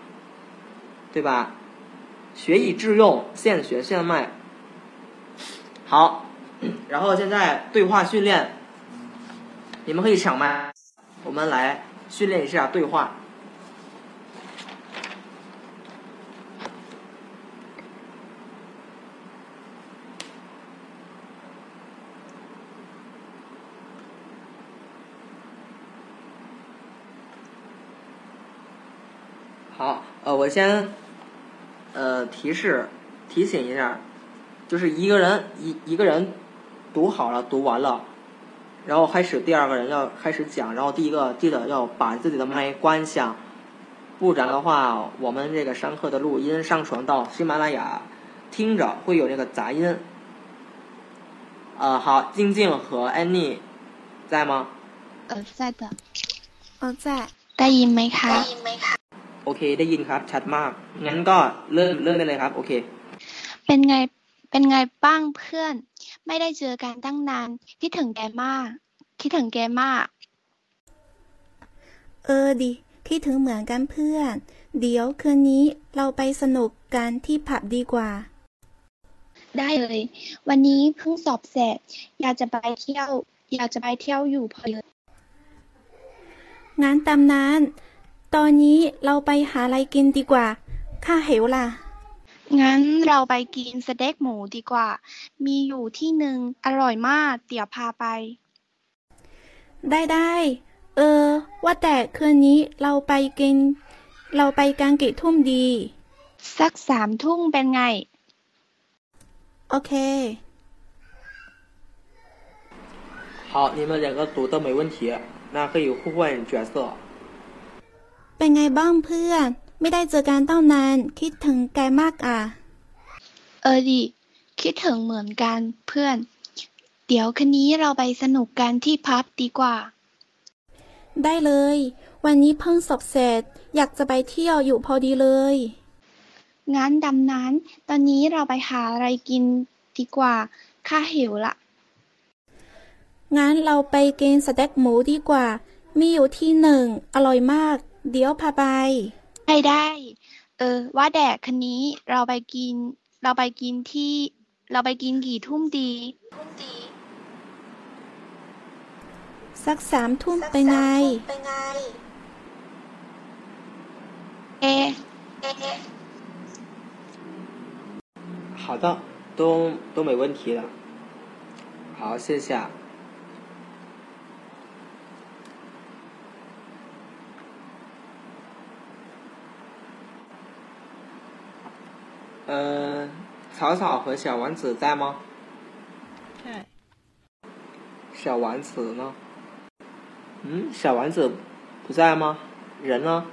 对吧？学以致用，现学现卖。好，然后现在对话训练，你们可以抢麦，我们来训练一下对话。好，呃我先呃提示提醒一下就是一个人一一个人读好了读完了然后开始第二个人要开始讲然后第一个记得要把自己的麦关上下不然的话我们这个上课的录音上传到喜马拉雅听着会有那个杂音。呃好静静和安妮在吗？呃在的。呃在。大姨没卡大姨没卡 โอเค ได้ยินครับ ชัดมาก งั้นก็เริ่มเริ่มได้เลยครับ โอเค เป็นไง เป็นไงบ้างเพื่อน ไม่ได้เจอกันตั้งนาน คิดถึงแกมาก คิดถึงแกมาก เออดิ คิดถึงเหมือนกันเพื่อน เดี๋ยวคืนนี้เราไปสนุกกันที่ผับดีกว่า ได้เลย วันนี้เพิ่งสอบเสร็จ อยากจะไปเที่ยว อยากจะไปเที่ยวอยู่พอดีงั้นตามนั้น ตอนนี้เราไปหาอะไรกินดีกว่า ข้าหิวล่ะ งั้นเราไปกินสเต็กหมูดีกว่า มีอยู่ที่หนึ่งอร่อยมาก เดี๋ยวพาไป ได้ได้ เออ ว่าแต่คืนนี้เราไปกิน เราไปกันกี่ทุ่มดี สักสามทุ่มเป็นไง โอเค 好，你们两个读的没问题，那可以互换角色。 เป็นไงบ้างเพื่อน ไม่ได้เจอกันตั้งนาน คิดถึงแกมากอะ เออดิ คิดถึงเหมือนกันเพื่อน เดี๋ยวคืนนี้เราไปสนุกกันที่พับดีกว่า ได้เลย วันนี้เพิ่งสอบเสร็จ อยากจะไปเที่ยวอยู่พอดีเลย งั้นดำนั้น ตอนนี้เราไปหาอะไรกินดีกว่า ข้าหิวละ งั้นเราไปกินสเต็กหมูดีกว่า มีอยู่ที่หนึ่ง อร่อยมาก เดี๋ยวพาไป ได้ได้ เออ ว่าแดกคืนนี้เราไปกิน เราไปกินที่ เราไปกินกี่ทุ่มดี สักสามทุ่มไปไง เอ 好的，都都没问题的。好，谢谢。 嗯，草草和小丸子在吗？在。小丸子呢？嗯，小丸子不在吗？人呢？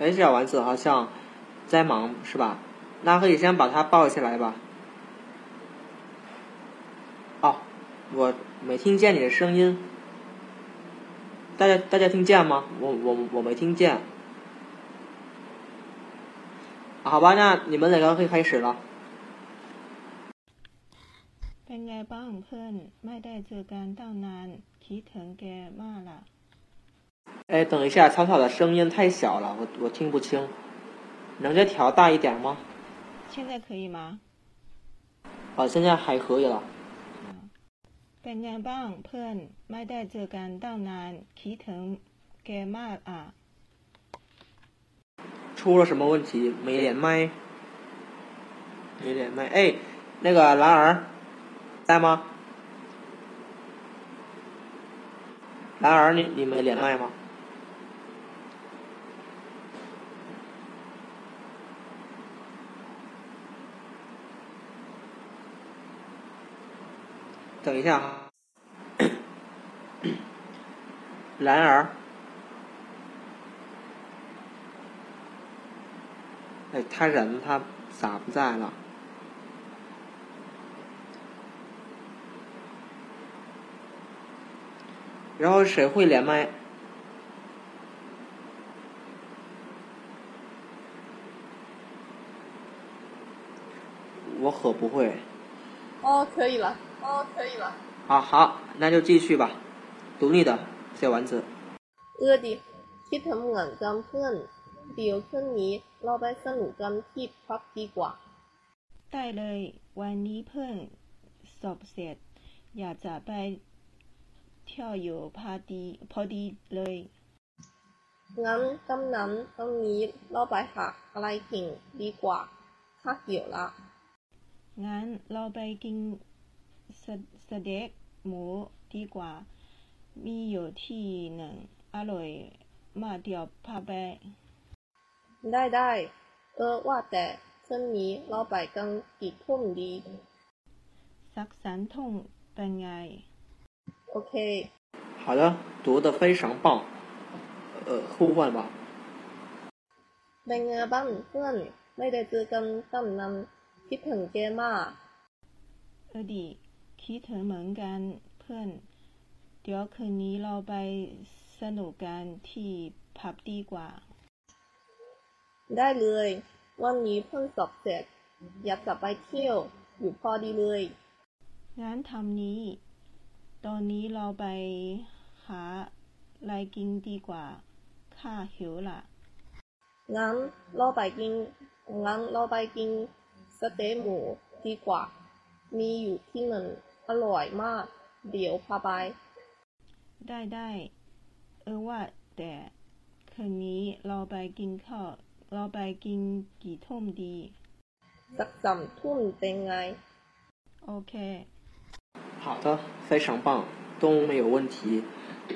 哎，小丸子好像在忙是吧？那可以先把他抱起来吧。哦，我没听见你的声音。大家大家听见吗？我我我没听见。好吧，那你们两个可以开始了。 เป็นไงบ้างเพื่อน ไม่ได้เจอกันตั้งนาน คิดถึงแกมากล่ะ 哎，等一下，草草的声音太小了，我我听不清，能再调大一点吗？现在可以吗？啊，现在还可以了。 เป็นไงบ้างเพื่อน ไม่ได้เจอกันตั้งนาน คิดถึงแกมากอ่ะ 出了什么问题？没连麦，没连麦。哎，那个兰儿在吗？兰儿，你你没连麦吗？ 等一下啊，兰儿，哎，他人他咋不在了？然后谁会连麦？我可不会。哦，可以了。哦，可以了。好好，那就继续吧。读你的，写完字。 เออดิคิดถึงเหมือนกันเพื่อน เดี๋ยวคืนนี้เราไปสนุกกันที่พักดีกว่า ได้เลย วันนี้เพิ่งสอบเสร็จ อยากจะไปเที่ยวอยู่พอดีพอดีเลย งั้นกำนั้นตรงนี้เราไปหาอะไรกินดีกว่าข้าหิวละ งั้นเราไปกิน สสเต็กหมูดีกว่า มีอยู่ที่หนึ่งอร่อยมากเดี๋ยวพาไป ได้ได้เออว่าแต่คืนนี้เราไปกันกี่ทุ่มดี สักสามทุ่มเป็นไง โอเค 好的，读的非常棒。呃，互换吧。 เป็นไงบ้างเพื่อน ไม่ได้เจอกันตั้งนานคิดถึงแกมาก เออดี คิดถึงเหมือนกันเพื่อน เดี๋ยวคืนนี้เราไปสนุกกันที่ผับดีกว่า ได้เลย วันนี้เพิ่งสอบเสร็จ อยากจะไปเที่ยว อยู่พอดีเลยงั้นทำนี้ ตอนนี้เราไปหาอะไรกินดีกว่า ข้าหิวละงั้นเราไปกินงั้นเราไปกินสเต๊กหมูดีกว่า มีอยู่ที่หนึ่ง อร่อยมาก เดี๋ยวพาไป ได้ได้เออว่า แต่คืนนี้เราไปกินข้าวเราไปกินกี่ทุ่มดี สักสามทุ่มเป็นไง โอเค 好的，非常棒，都没有问题。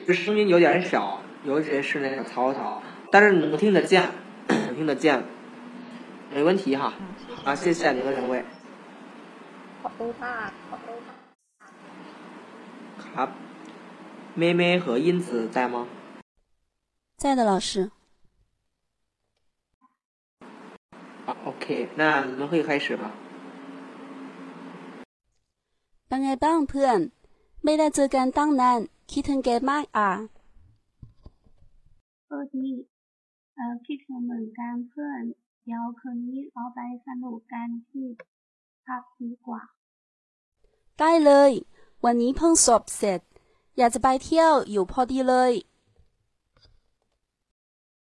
这声音有点小，尤其是那个曹操，但是能听得见，能听得见，没问题哈。啊，谢谢你们两位。 ขอบคุณค่ ะขอบคุณค่ะ ครับ妹妹和英子在吗？在的，老师。啊，OK，那你们可以开始吧。 เป็นไงบ้างเพื่อน ไม่ได้เจอกันตั้งนาน คิดถึงแกมากอ่ะ เออดีเออคิดถึงเหมือนกันเพื่อน เดี๋ยวคืนนี้เราไปสนุกกันที่พักดีกว่า ได้เลย วันนี้เพิ่งสอบเสร็จ อยากจะไปเที่ยวอยู่พอดีเลย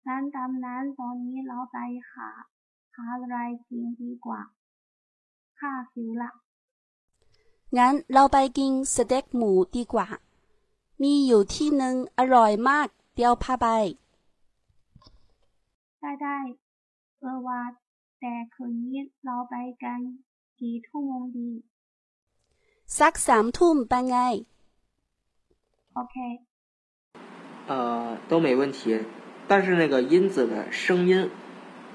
งั้นตามนั้นตอนนี้เราไปหาหาอะไรกินดีกว่าข้าหิวละงั้นเราไปกินสเต็กหมูดีกว่า มีอยู่ที่หนึ่งอร่อยมาก เดี๋ยวพาไป ได้ได้เออว่าแต่คืนนี้เราไปกันกี่ทุ่มดี สักสามทุ่มเป็นไง โอเค 呃，都没问题，但是那个音子的声音，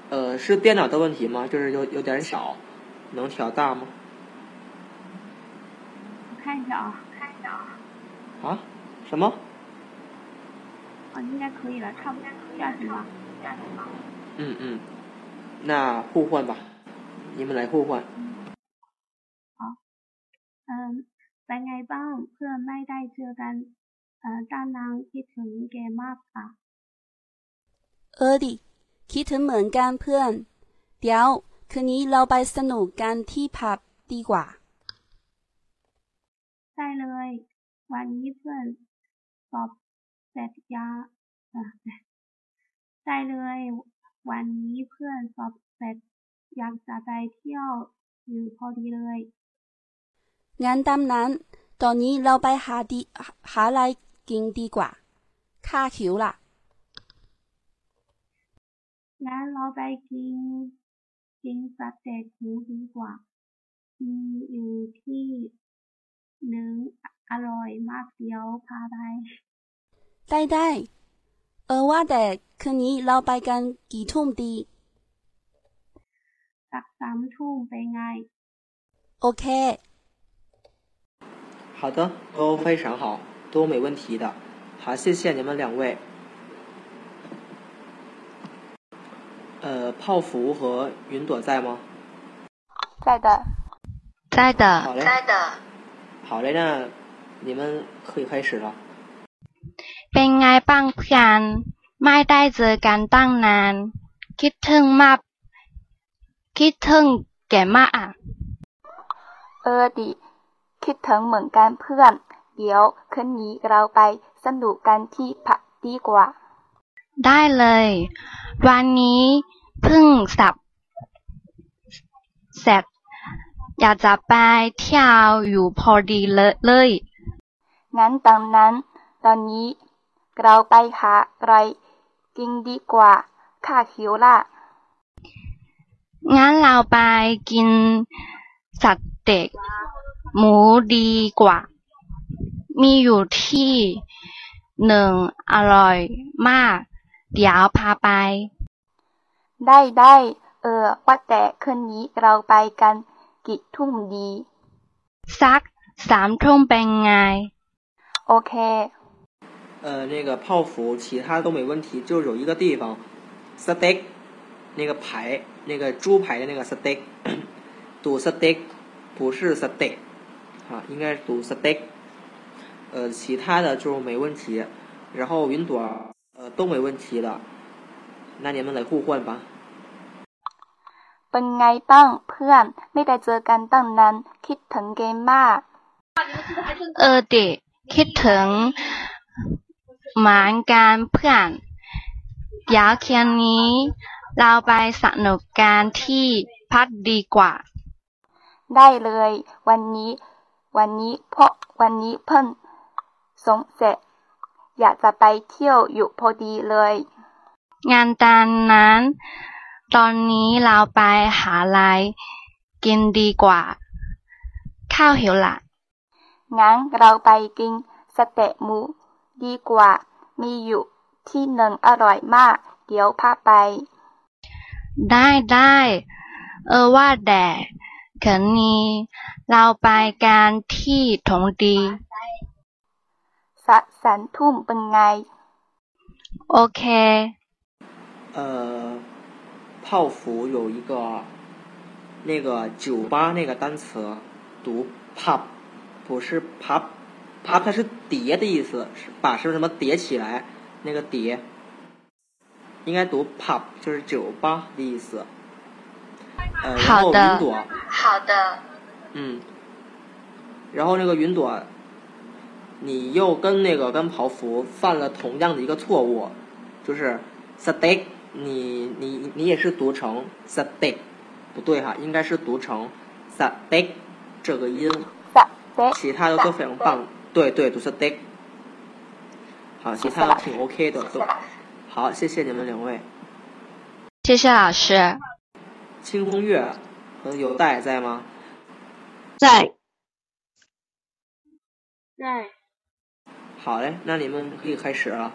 呃，是电脑的问题吗？就是有有点小，能调大吗？我看一下啊，看一下啊，啊？什么？哦，应该可以了，差不多这样行吧？这样行吧？嗯嗯，那互换吧，你们来互换。 เออเป็นไงบ้างเพื่อนไม่ได้เจอกันเออตั้งนานคิดถึงแกมากค่ะเออดิคิดถึงเหมือนกันเพื่อน เดี๋ยวคืนนี้เราไปสนุกกันที่ผับดีกว่าได้เลย วันนี้เพื่อนสอบเสร็จยาเออได้เลย วันนี้เพื่อนสอบเสร็จอยากจะไปเที่ยวอยู่พอดีเลย งั้นตามนั้น ตอนนี้เราไปหาดีหาอะไรกินดีกว่า ข้าหิวละงั้นเราไปกินกินสเต็กหมูดีกว่า มีอยู่ที่หนึ่งอร่อยมากเดียวพาไปได้ได้เออว่าแต่คืนนี้เราไปกันกี่ทุ่มดีสักสามทุ่มเป็นไง โอเค 好的，都非常好，都没问题的。好，谢谢你们两位。 呃，泡芙和云朵在吗？在的，在的。好嘞，好嘞，那你们可以开始了。 เป็นไงบ้างเพื่อนไม่ได้เจอกันตั้งนาน คิดถึงมาก คิดถึงแกมากอ่ะ เออดิ คิดถึงเหมือนกันเพื่อน เดี๋ยวคืนนี้เราไปสนุกกันที่ผับดีกว่า ได้เลย วันนี้เพิ่งสับเสร็จอยากจะไปเที่ยวอยู่พอดีเลยงั้นดังนั้น ตอนนี้เราไปหาอะไรกินดีกว่า ข้าหิวละงั้นเราไปกินสเต็ก หมูดีกว่า มีอยู่ที่หนึ่งอร่อยมาก เดี๋ยวพาไป ได้ได้ เออ ว่าแต่คืนนี้เราไปกันกี่ทุ่มดี สักสามทุ่มเป็นไง โอเค 呃，那个泡芙其他都没问题，就是有一个地方，steak，那个排，那个猪排的那个 steak，读 steak，不是 steak， 啊，应该是读 steak。呃，其他的就没问题，然后云朵呃都没问题的，那你们来互换吧。 เป็นไงบ้างเพื่อน ไม่ได้เจอกันตั้งนาน คิดถึงเกมมาก เออเด็กคิดถึงเหมือนกันเพื่อนเดี๋ยวคืนนี้ เราไปสนุกกันที่พักดีกว่า ได้เลย วันนี้ วันนี้เพราะวันนี้เพิ่งสงเสร็จ อยากจะไปเที่ยวอยู่พอดีเลย งานตานนั้น ตอนนี้เราไปหาอะไรกินดีกว่า ข้าวหิวละงั้นเราไปกินสเต็กหมูดีกว่า มีอยู่ที่หนึ่งอร่อยมาก เดี๋ยวพาไป ได้ได้ เออว่าแต่ คืนนี้เราไปกันที่ถงดี สักสันทุ่มเป็นไง โอเค 呃，泡芙有一个那个酒吧那个单词读 pub，不是 pub，pub 它是叠的意思，是把是什么叠起来那个叠，应该读 pub 就是酒吧的意思。 呃，然后云朵，好的，嗯，然后那个云朵，你又跟那个跟泡芙犯了同样的一个错误，就是 steak，你你你也是读成 steak，不对哈，应该是读成 steak 这个音，其他的都非常棒，对对，读 steak，好，其他的挺 OK 的，都。好，谢谢你们两位。谢谢老师。清风月和有代在吗？在。在。好嘞，那你们可以开始了。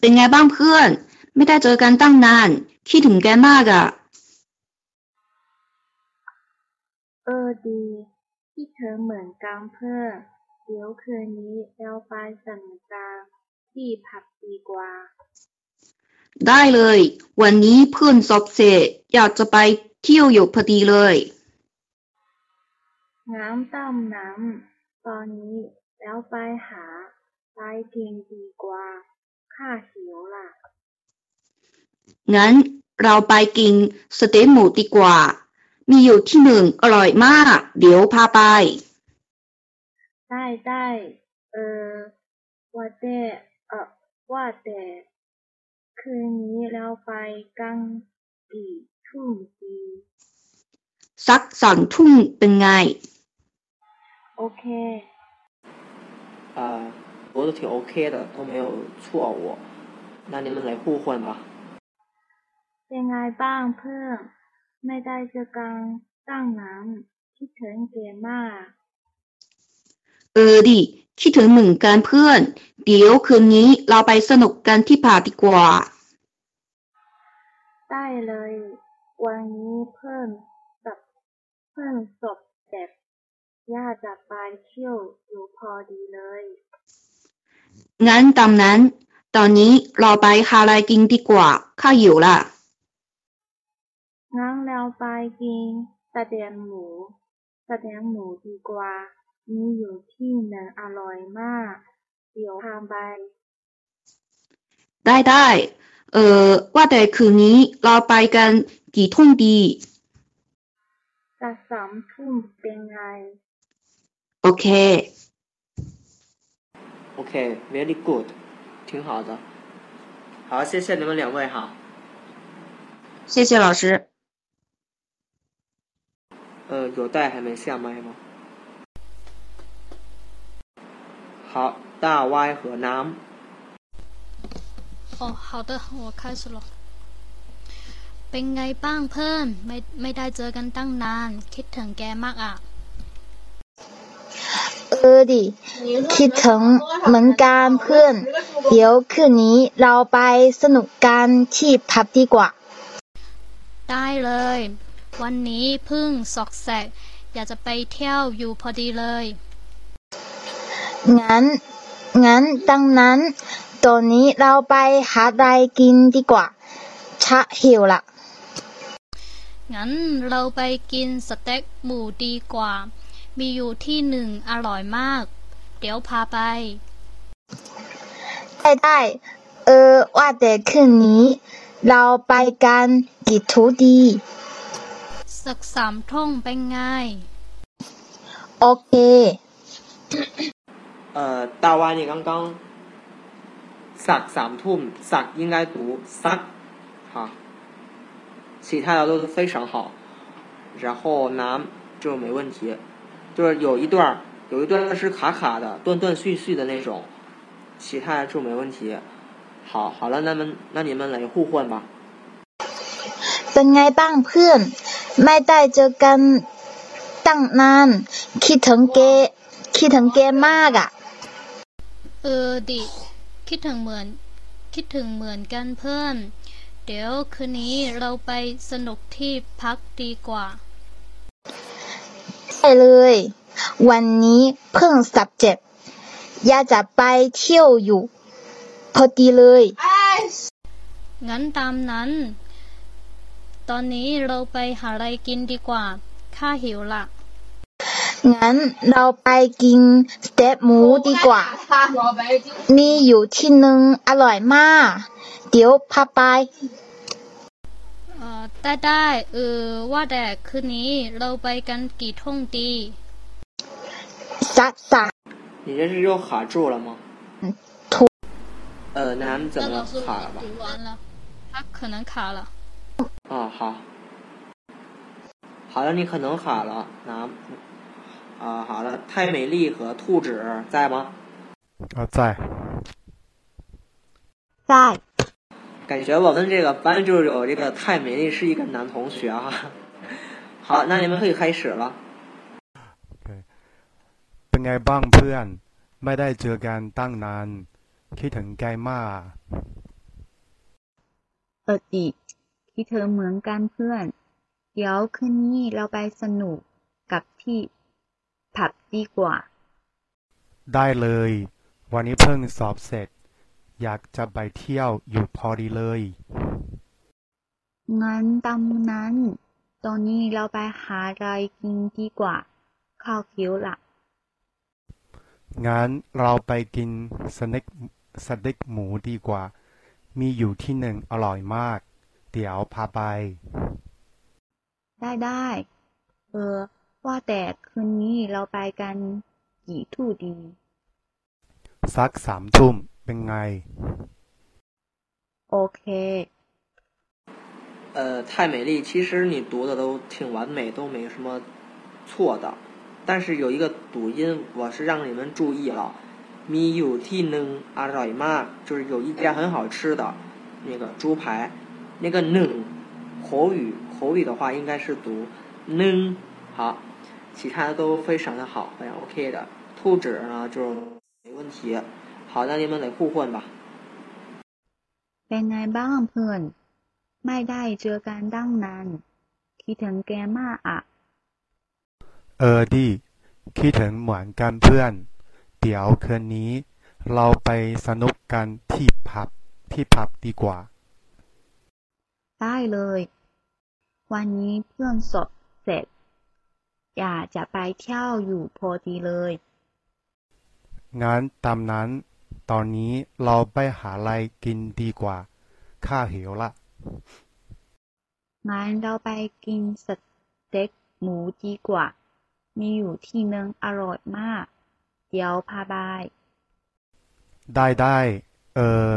เป็นไงบ้างเพื่อน ไม่ได้เจอกันตั้งนาน คิดถึงแกมากอ่ะ เออดีที่เธอเหมือนกันเพื่อนเดี๋ยวคืนนี้เราไปสนุกกันที่ผับดีกว่า ได้เลย วันนี้เพื่อนสอบเสร็จอยากจะไปเที่ยวอยู่พอดีเลยงั้นต้มน้ำ ตอนนี้แล้วไปหาไปกินดีกว่า ข้าหิวล่ะ งั้นเราไปกินสเต็กหมูดีกว่า มีอยู่ที่หนึ่งอร่อยมาก เดี๋ยวพาไป ได้ได้ เออ ว่าแต่ เออว่าแต่ คืนนี้เราไปกันกี่ทุ่มดี สักสองทุ่มเป็นไง โอเค 啊、读的挺 OK 的，都没有错误。那你们来互换吧。 เป็นไงบ้างเพื่อนไม่ได้เจอกันตั้งนานคิดถึงเกมมาก เ ออดิ คิดถึงเหมือนกันเพื่อน เดี๋ยวคืนนี้เราไปสนุกกันที่ผับดีกว่า ได้เลย วันนี้เพิ่มสับเพิ่มศพเด็กย่าจะไปเที่ยวอยู่พอดีเลย งั้นตามนั้น ตอนนี้เราไปหาอะไรกินดีกว่า ข้าหิวละงั้นเราไปกินสเต็กหมูสเต็กหมูดีกว่า มีอยู่ที่หนึ่งอร่อยมาก เดี๋ยวพาไป ได้ได้เอ่อว่าแต่คืนนี้เราไปกันกี่ทุ่มดี จะสามทุ่มเป็นไง โอเค OK，very、good，挺好的。好，谢谢你们两位哈。谢谢老师。呃，有带还没下麦吗？ 好，大 Y 和南。哦，好的，我开始了。เป็นไงบ้างเพื่อนไม่ไม่ได้เจอกันตั้งนาน คิดถึงแกมากอ่ะ เออดิ คิดถึงเหมือนกันเพื่อน เดี๋ยวคืนนี้เราไปสนุกกันที่พับดีกว่า ได้เลย วันนี้เพึ่งสอกแสก อยากจะไปเที่ยวอยู่พอดีเลย งั้น งั้น ดังนั้น ตอนนี้เราไปหาอะไรกินดีกว่า ชะหิวละ งั้นเราไปกินสเต็กหมูดีกว่า มีอยู่ที่หนึ่งอร่อยมาก เดี๋ยวพาไป ได้ได้ เออ ว่าแต่คืนนี้ เราไปกันกี่ทูดี สักสามทุ่มเป็นไง โอเค 呃，大 Y，你刚刚สักสามทุ่มสัก应该读สัก哈，其他的都非常好。然后南就没问题，就是有一段儿有一段是卡卡的、断断续续的那种，其他的就没问题。好，好了，那么那你们来互换吧。 เป็นไงบ้างเพื่อน ไม่ได้เจอกันตั้งนาน คิดถึงแก คิดถึงแกมากอ่ะ เออดิ คิดถึงเหมือน คิดถึงเหมือนกันเพื่อน เดี๋ยวคืนนี้เราไปสนุกที่พักดีกว่า ได้เลย วันนี้เพิ่งสับเจ็บอยากจะไปเที่ยวอยู่ พอดีเลย งั้นตามนั้น ตอนนี้เราไปหาอะไรกินดีกว่า ข้าหิวละ งั้นเราไปกินสเต็กหมูดีกว่า มีอยู่ที่หนึ่งอร่อยมาก เดี๋ยวพาไป เออได้ได้เออว่าแต่คืนนี้เราไปกันกี่ทุ่มดี สักสาม 你这是又卡住了吗？呃，南怎么了？卡了吧？完了，他可能卡了。啊，好，好的，你可能卡了，南。 啊，好了，太美丽和兔子在吗？啊，在。在。感觉我们这个班就有这个太美丽是一个男同学哈、啊。好，那你们可以开始了。 เป็นไงบ้างเพื่อน ไม่ได้เจอกันตั้งนาน คิดถึงแกมาก เออดิคิดถึงเหมือนกันเพื่อน เดี๋ยวคืนนี้เราไปสนุกกับที่ ผับดีกว่า ได้เลย วันนี้เพิ่งสอบเสร็จ อยากจะไปเที่ยวอยู่พอดีเลย งั้นตามนั้น ตอนนี้เราไปหาอะไรกินดีกว่า ข้าวหิวละงั้นเราไปกินสเน็กสเต็กหมูดีกว่า มีอยู่ที่หนึ่งอร่อยมาก เดี๋ยวพาไป ได้ได้ เออ ว่าแต่คืนนี้เราไปกันกี่ทุ่มดี สักสามทุ่มเป็นไง โอเค 呃，太美丽，其实你读的都挺完美，都没什么错的。但是有一个读音，我是让你们注意了。มีอยู่ที่หนึ่งอร่อยมาก，就是有一家很好吃的那个猪排，那个หนึ่ง口语口语的话应该是读นึ่ง好， 其他的都非常的好，非常 OK 的。兔子呢就没问题。好，那你们得互换吧。 เป็นไงบ้างเพื่อน ไม่ได้เจอกันตั้งนาน คิดถึงแกมากอ่ะ เออดิคิดถึงเหมือนกันเพื่อน เดี๋ยวคืนนี้ เราไปสนุกกันที่ผับที่ผับดีกว่า ได้เลย วันนี้เพื่อนสอบเสร็จ อยากจะไปเที่ยวอยู่พอดีเลย งั้นตามนั้น ตอนนี้เราไปหาอะไรกินดีกว่า ข้าหิวละ งั้นเราไปกินสเต็กหมูดีกว่า มีอยู่ที่นึงอร่อยมาก เดี๋ยวพาไป ได้ได้ เออ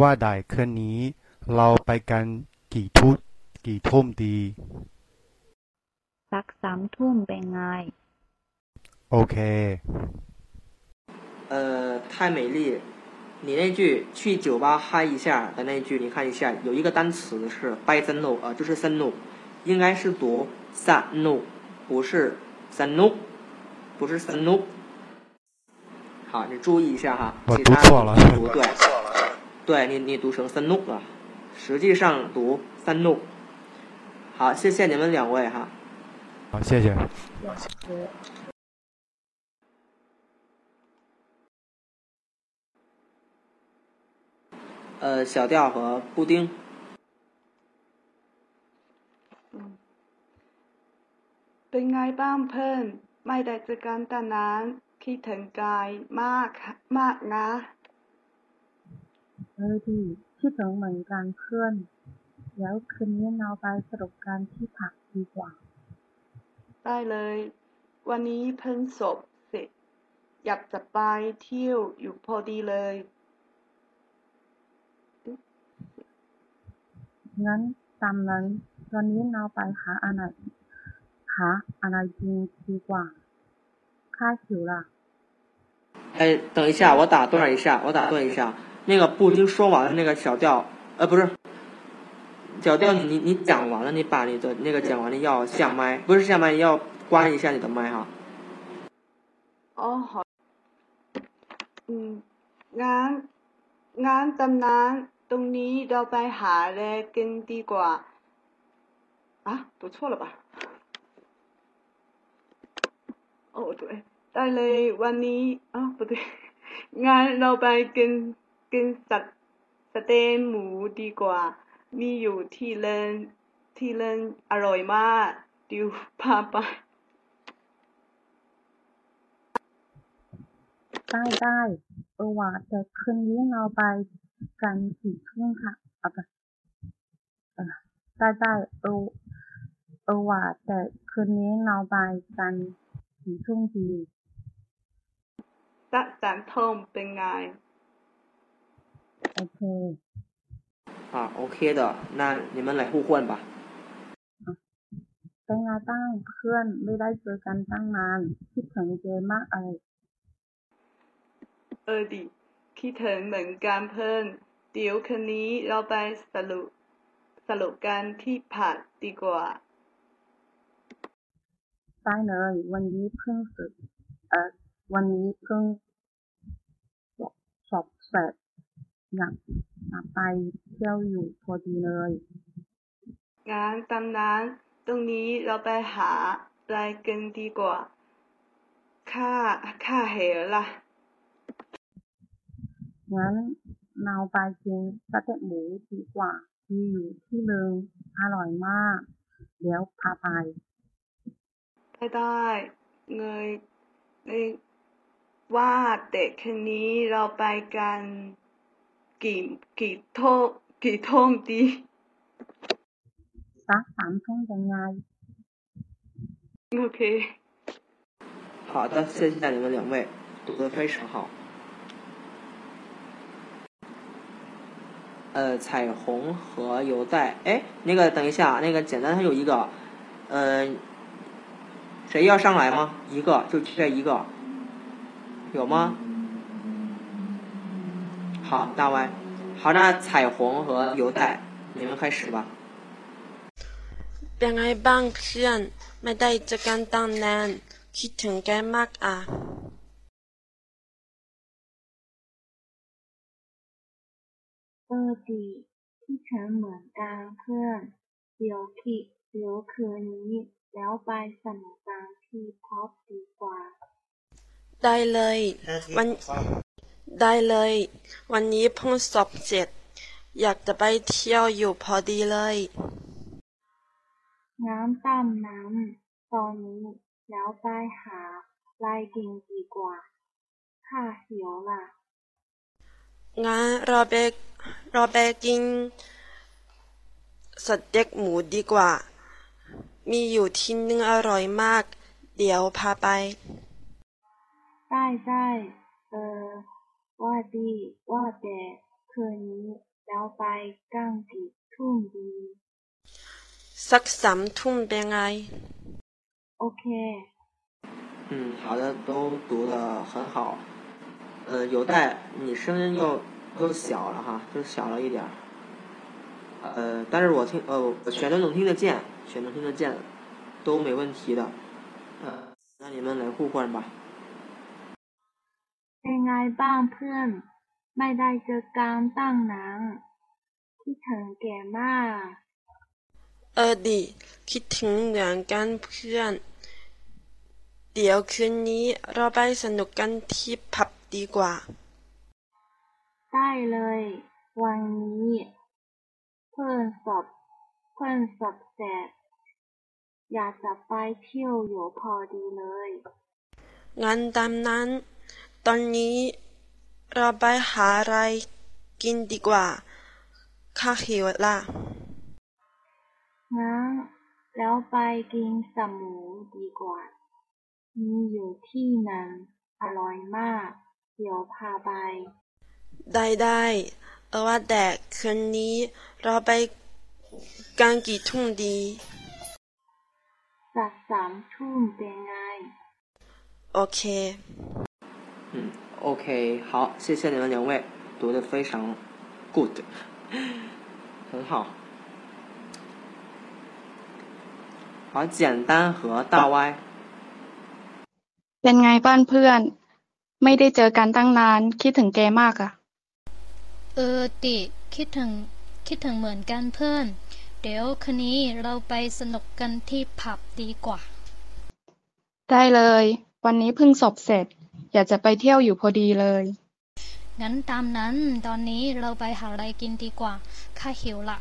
ว่าได้คืนนี้ เราไปกันกี่ทุกี่ทุ่มดี สักสามทุ่มเป็นไง โอเค 呃，太美丽，你那句去酒吧嗨一下的那句，你看一下，有一个单词是 by the no，呃，就是 san no，应该是读 san no，不是 san no，不是 san no。好，你注意一下哈，我其他读错了你读对，对你你读成 san no 了，实际上读 san no。好，谢谢你们两位哈。 好，谢谢。呃，小调和布丁。 เป็นไงบ้างเพื่อนไม่ได้เจอกันตั้งนานคิดถึงกายมากมากนะ เออดีคิดถึงเหมือนกันเพื่อน เดี๋ยวคืนนี้เราไปสรุปกันที่ผักดีกว่า ได้เลย วันนี้เพิ่งสอบเสร็จ อยากจะไปเที่ยวอยู่พอดีเลย งั้นตามนั้นวันนี้เราไปหาอะไรหาอะไรกินดีกว่า ข้าหิวละ 哎，等一下，我打断一下，我打断一下。那个布丁说完了，那个小调，呃，不是， 小调，你你你讲完了，你把你的那个讲完了要下麦，不是下麦，要关一下你的麦哈。 อ๋อหออืมงานงานตำนานตรงนี้เราไปหาอะไรกันดีกว่า啊读错了吧哦对ได้เลยวันนี้อ๋อ不对งานเราไปกินกินสัตว์สเต็กหมูดีกว่า มีอยู่ที่เลินที่เลินอร่อยมากดิวพาไปได้ได้เออว่าแต่คืนนี้เราไปกันกี่ทุ่มค่ะเอาไปเออได้ได้เออเออว่าแต่คืนนี้เราไปกันกี่ทุ่มดีสักสามทุ่มเป็นไงโอเค 啊，OK 的，那你们来互换吧。 เป็นไงบ้างเพื่อนไม่ได้เจอกันตั้งนานคิดถึงเจมากเลย เออดิคิดถึงเหมือนกันเพิ่นเดี๋ยวคืนนี้เราไปสรุปสรุปกันที่ผับดีกว่า ได้เลยวันนี้เพิ่งฝึกเอ่อวันนี้เพิ่งสอบเสร็จ อยากจะไปเที่ยวอยู่พอดีเลยงานตำนานตรงนี้เราไปหาอะไรกันดีกว่าค่าค่าเหวล่ะงั้นเราไปกินสเต็กหมูดีกว่ามีอยู่ที่หนึ่งอร่อยมาก เดี๋ยวพาไปได้ได้เงยเงยว่าแต่คืนนี้เราไปกัน 给给通给通的啥航空公安 ok 好的谢谢你们两位读的非常好。呃彩虹和油带哎那个等一下那个简单还有一个嗯谁要上来吗？一个就这一个。有吗？好，大歪，好，那彩虹和邮带，你们开始吧。 เป็นไงบ้างเพื่อน ไม่ได้เจอกันตั้งนาน คิดถึงแกมากอ่ะ เออดีที่ฉันเหมือนกันเพื่อน เดี๋ยวคิดเดี๋ยวคืนนี้ แล้วไปสนุกกันที่พับดีกว่า ได้เลย วัน ได้เลย วันนี้เพิ่งสอบเสร็จ อยากจะไปเที่ยวอยู่พอดีเลยงั้นตามนั้นตอนนี้แล้วไปหาอะไรกินดีกว่าข้าหิวละงั้นเราไปเราไปกินสเต็กหมูดีกว่า มีอยู่ที่นึงอร่อยมาก เดี๋ยวพาไป ได้ได้เออ ว่าดีว่าแต่คืนนี้แล้วไปกันกี่ทุ่มดี สักสามทุ่มเป็นไง โอเค 嗯，好的，都读的很好。呃，有待你声音又又小了哈，就小了一点儿。呃，但是我听呃，我全都能听得见，全能听得见，都没问题的。呃，那你们来互换吧。 เป็นไงบ้างเพื่อน ไม่ได้เจอกันตั้งนานที่ถึงแก่มาก เออดี คิดถึงเหมือนกันเพื่อน เดี๋ยวคืนนี้เราไปสนุกกันที่ผับดีกว่า ได้เลย วันนี้ เพื่อนสอบ เพื่อนสอบเสร็จอยากจะไปเที่ยวอยู่พอดีเลย งั้นตามนั้น ตอนนี้เราไปหาอะไรกินดีกว่า ข้าหิวละงั้นแล้วไปกินสมูดีกว่า มีอยู่ที่หนึ่งอร่อยมาก เดี๋ยวพาไป ได้ได้เออว่าแต่คืนนี้เราไปกันกี่ทุ่มดีสักสามทุ่มเป็นไง โอเค 嗯，OK，好，谢谢你们两位，读的非常 good，很好。好，简单和大歪。 เป็นไงบ้านเพื่อน ไม่ได้เจอกันตั้งนาน คิดถึงแกมากอะ เออติคิดถึงคิดถึงเหมือนกันเพื่อน เดี๋ยวคืนนี้เราไปสนุกกันที่ผับดีกว่า ได้เลย วันนี้เพิ่งสอบเสร็จ อยากจะไปเที่ยวอยู่พอดีเลย งั้นตามนั้น ตอนนี้เราไปหาอะไรกินดีกว่า ข้าหิวละ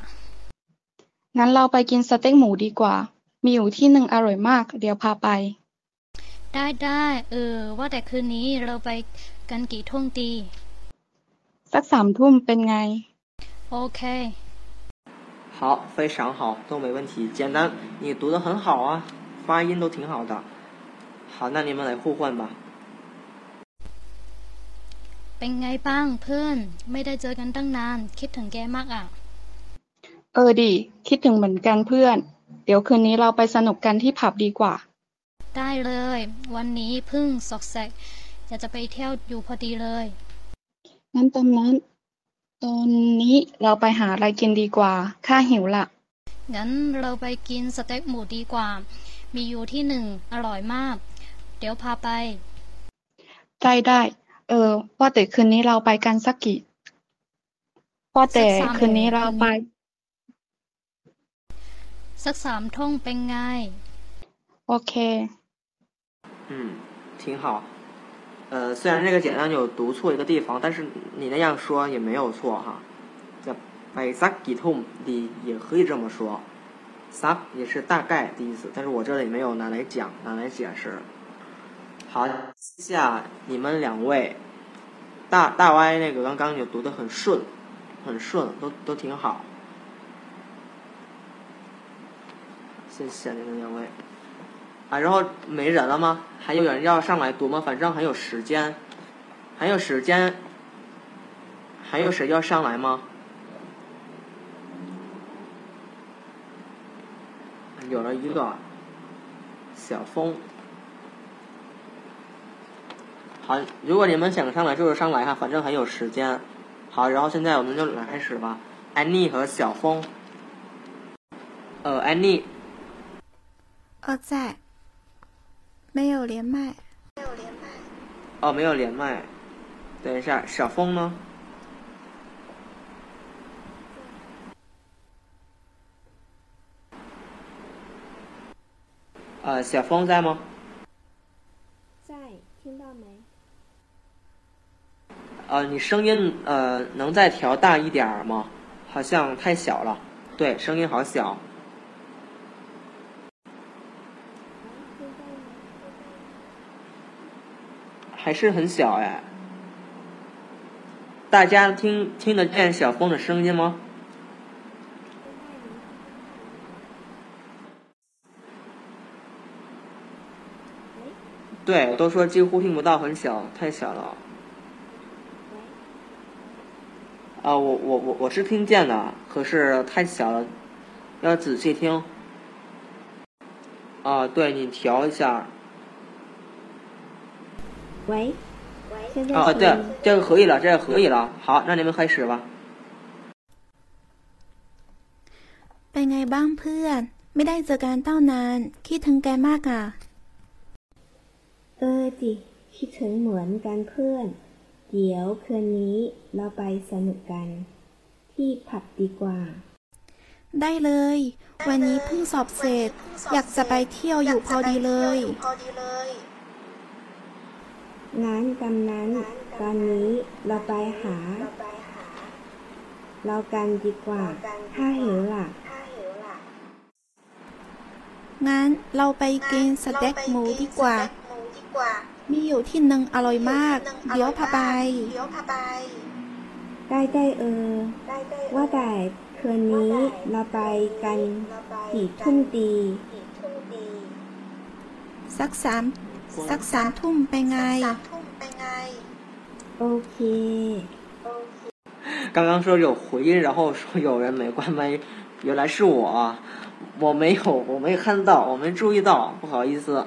งั้นเราไปกินสเต็กหมูดีกว่า มีอยู่ที่หนึ่งอร่อยมาก เดี๋ยวพาไป ได้ได้เออ ว่าแต่คืนนี้เราไปกันกี่ทุ่มดี สักสามทุ่มเป็นไง โอเค 好，非常好，都没问题。简单，你读的很好啊，发音都挺好的。好，那你们来互换吧。 เป็นไงบ้างเพื่อน ไม่ได้เจอกันตั้งนาน คิดถึงแกมากอะ เออดีคิดถึงเหมือนกันเพื่อน เดี๋ยวคืนนี้เราไปสนุกกันที่ผับดีกว่า ได้เลย วันนี้เพิ่งสอกแสกอยากจะไปเที่ยวอยู่พอดีเลย งั้นตามนั้น ตอนนี้เราไปหาอะไรกินดีกว่า ข้าหิวละ งั้นเราไปกินสเต็กหมูดีกว่า มีอยู่ที่หนึ่งอร่อยมาก เดี๋ยวพาไป ได้ได้ เออ ว่าแต่คืนนี้เราไปกันสักกี่ ว่าแต่ สักสาม คืนนี้เราไป สักสามท่องเป็นไง โอเค 嗯，挺好。呃，虽然这个简单有读错一个地方，但是你那样说也没有错哈。叫 by s a k i t o m 的也可以这么说 s a 也是大概的意思，但是我这里没有拿来讲，拿来解释。 好，下你们两位，大大 Y 那个刚刚有读的很顺，很顺，都都挺好。谢谢你们两位。啊，然后没人了吗？还有人要上来读吗？反正还有时间，还有时间，还有谁要上来吗？有了一个小峰。好，如果你们想上来就是上来哈，反正很有时间。好，然后现在我们就来开始吧。安妮和小峰。呃，安妮，呃，在，没有连麦。哦，没有连麦。等一下，小峰呢？呃，小峰在吗？在，听到没？呃，你声音呃能再调大一点儿吗？好像太小了。对，声音好小。还是很小哎。大家听听得见小峰的声音吗？对，都说几乎听不到，很小，太小了。啊，我我我我是听见的，可是太小了，要仔细听。啊，对你调一下。喂，现在啊，对，这个可以了，这个可以了。好，那你们开始吧。 เป็นไงบ้างเพื่อน ไม่ได้เจอกันตั้งนาน คิดถึงแกมากอ่ะ เออดิคิดถึงเหมือนกันเพื่อน เดี๋ยวคืนนี้เราไปสนุกกัน ที่ผับดีกว่า ได้เลย วันนี้เพิ่งสอบเสร็จ อยากจะไปเที่ยวอยู่พอดีเลย งั้นกำนั้น ตอนนี้เราไปหา เรากันดีกว่า ถ้าหิวล่ะ งั้นเราไปกินสเต็กหมูดีกว่า มีอยู่ที่หนึ่งอร่อยมาก เดี๋ยวพาไป ได้ได้เออ ว่าแต่คืนนี้เราไปกันกี่ทุ่มดี สักสามสักสามทุ่มไปไง โอเค 刚刚说有回音，然后说有人没关麦，原来是我，我没有，我没看到，我没注意到，不好意思。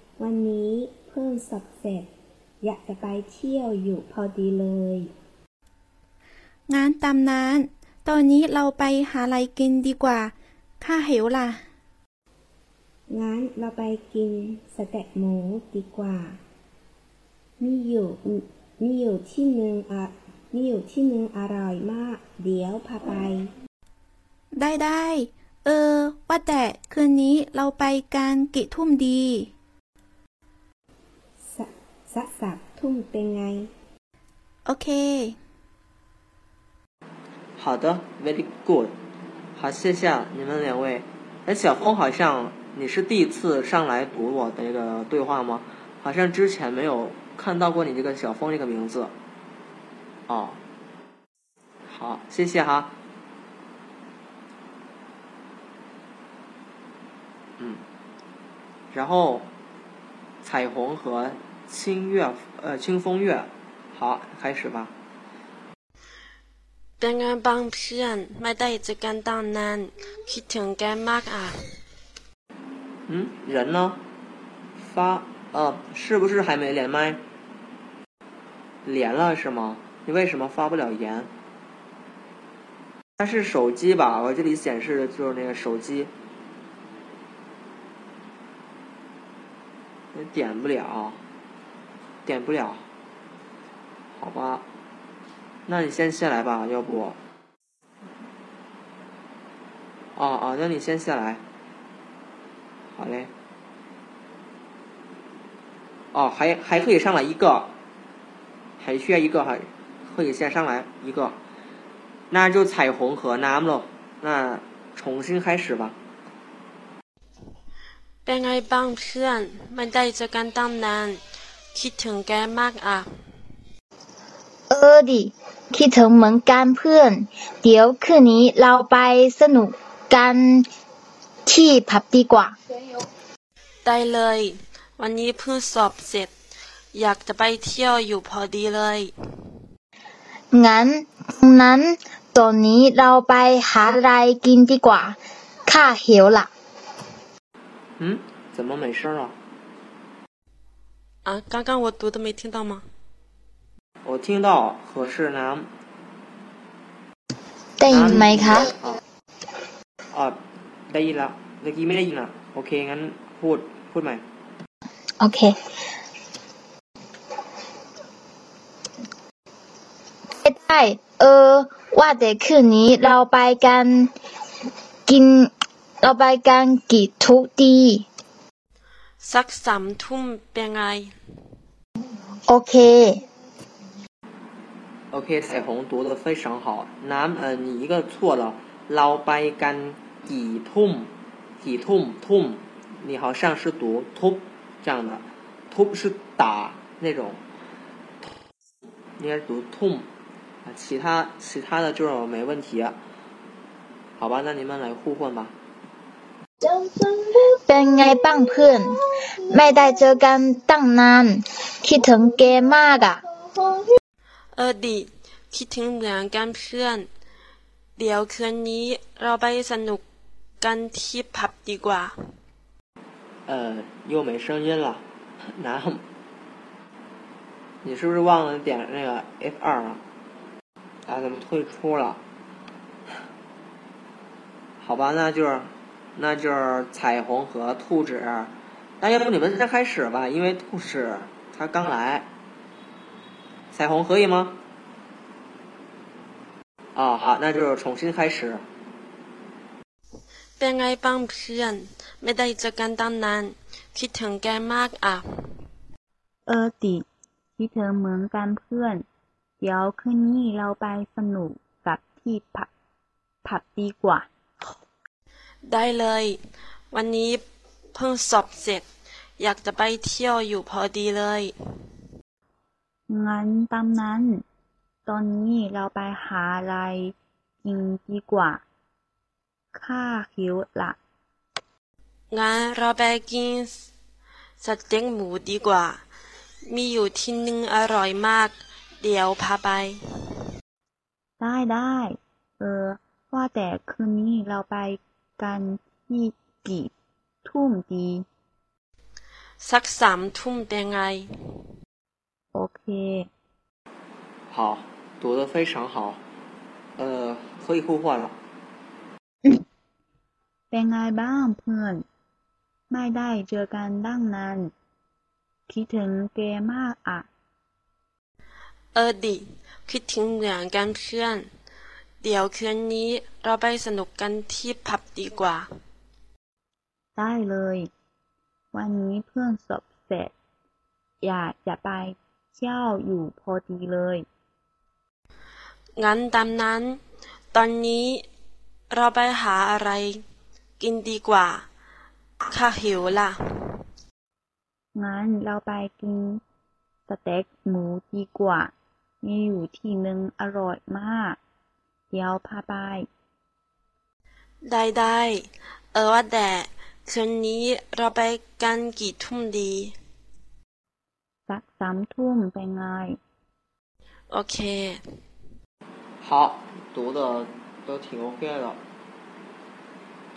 วันนี้เพิ่งสอบเสร็จ อยากจะไปเที่ยวอยู่พอดีเลย งานตามนั้น ตอนนี้เราไปหาอะไรกินดีกว่า ข้าหิวล่ะ งั้นเราไปกินสเต็กหมูดีกว่า มีอยู่มีอยู่ที่หนึ่งอะมีอยู่ที่หนึ่งอร่อยมาก เดี๋ยวพาไป ได้ได้ เออ ว่าแต่คืนนี้เราไปกันกี่ทุ่มดีส สักสักทุ่มเป็นไง โอเค 好的，very good。好，谢谢你们两位。哎，小峰好像你是第一次上来读我的这个对话吗？好像之前没有看到过你这个小峰这个名字。哦，好，谢谢哈。嗯，然后彩虹和 清月呃清风月，好，开始吧。 เป็นไงบ้างเพื่อน ไม่ได้เจอกันตั้งนาน คิดถึงแกมากอ่ะ 嗯，人呢？发呃，是不是还没连麦？连了是吗？你为什么发不了言？它是手机吧？我这里显示的就是那个手机，你点不了， 点不了，好吧？那你先下来吧，要不？哦哦，那你先下来。好嘞。哦，还还可以上来一个，还需要一个，还可以先上来一个，那就彩虹和 nam 喽。那重新开始吧。 เป็นไงบ้างเพื่อน ไม่ได้เจอกันตั้งนาน คิดถึงแกมากอ่ะ เออดิ คิดถึงเหมือนกันเพื่อน เดี๋ยวคืนนี้เราไปสนุกกันที่ผับดีกว่า ได้เลย วันนี้เพิ่งสอบเสร็จ อยากจะไปเที่ยวอยู่พอดีเลย งั้นนั้น ตอนนี้เราไปหาอะไรกินดีกว่า ข้าหิวละ 嗯，怎么没声了？ 啊，刚刚我读的没听到吗？我听到，可是呢， ได้ยินไหมคะ อ๋อได้ยินแล้วเมื่อกี้ไม่ได้ยินอ่ะ โอเค งั้นพูด พูดใหม่ โอเคได้ได้ เออ ว่าแต่คืนนี้เราไปกันกิน เราไปกันกี่ทุกดี สักสามทุ่มเป็นไง โอเค OK，彩虹读的非常好。男，呃，你一个错了，老白干几痛，几痛痛，你好像是读 top 这样的，top 是打那种，应该是读痛啊，其他其他的就是没问题。好吧，那你们来互换吧。 เป็นไงบ้างเพื่อน ไม่ได้เจอกันตั้งนาน คิดถึงแกมากอ่ะ เออดีคิดถึงเหมือนกันเพื่อน เดี๋ยวคืนนี้เราไปสนุกกันที่ผับดีกว่า 呃，又没声音了，男，你是不是忘了点那个 F 二了？啊，怎么退出了？好吧，那就是， 那就是彩虹和兔子。那要不你们先开始吧，因为兔子他刚来。彩虹可以吗？啊、好，那就是重新开始。 เป็นไงบ้างเพื่อน ไม่ได้เจอกันตั้งนาน คิดถึงแกมากอ่ะ เออติคิดถึงเหมือนกันเพื่อน เดี๋ยวคืนนี้เราไปสนุกกับที่ผับผับดีกว่า ได้เลย วันนี้เพิ่งสอบเสร็จ อยากจะไปเที่ยวอยู่พอดีเลย งั้นตามนั้น ตอนนี้เราไปหาอะไรกินดีกว่า ข้าหิวละงั้นเราไปกินสเต็กหมูดีกว่า มีอยู่ที่หนึงอร่อยมาก เดี๋ยวพาไป ได้ได้ เออ ว่าแต่คืนนี้เราไป กันที่กี่ทุ่มดี สักสามทุ่มเป็นไง โอเค 好，读的非常好，呃，可以互换了。 เป็นไงบ้างเพื่อน ไม่ได้เจอกันตั้งนาน คิดถึงแกมากอ่ะ เออดิคิดถึงเหมือนกันเพื่อน เดี๋ยวคืนนี้เราไปสนุกกันที่ผับดีกว่า ได้เลย วันนี้เพื่อนสอบเสร็จ อยากจะไปเที่ยวอยู่พอดีเลย งั้นตามนั้น ตอนนี้เราไปหาอะไร กินดีกว่า ข้าหิวละงั้นเราไปกินสเต็กหมูดีกว่า มีอยู่ที่หนึ่งอร่อยมาก เดี๋ยวพาไป ได้ได้ เออว่าแต่คืนนี้เราไปกันกี่ทุ่มดี สักสามทุ่มเป็นไง โอเค 好，读的都挺 OK 的，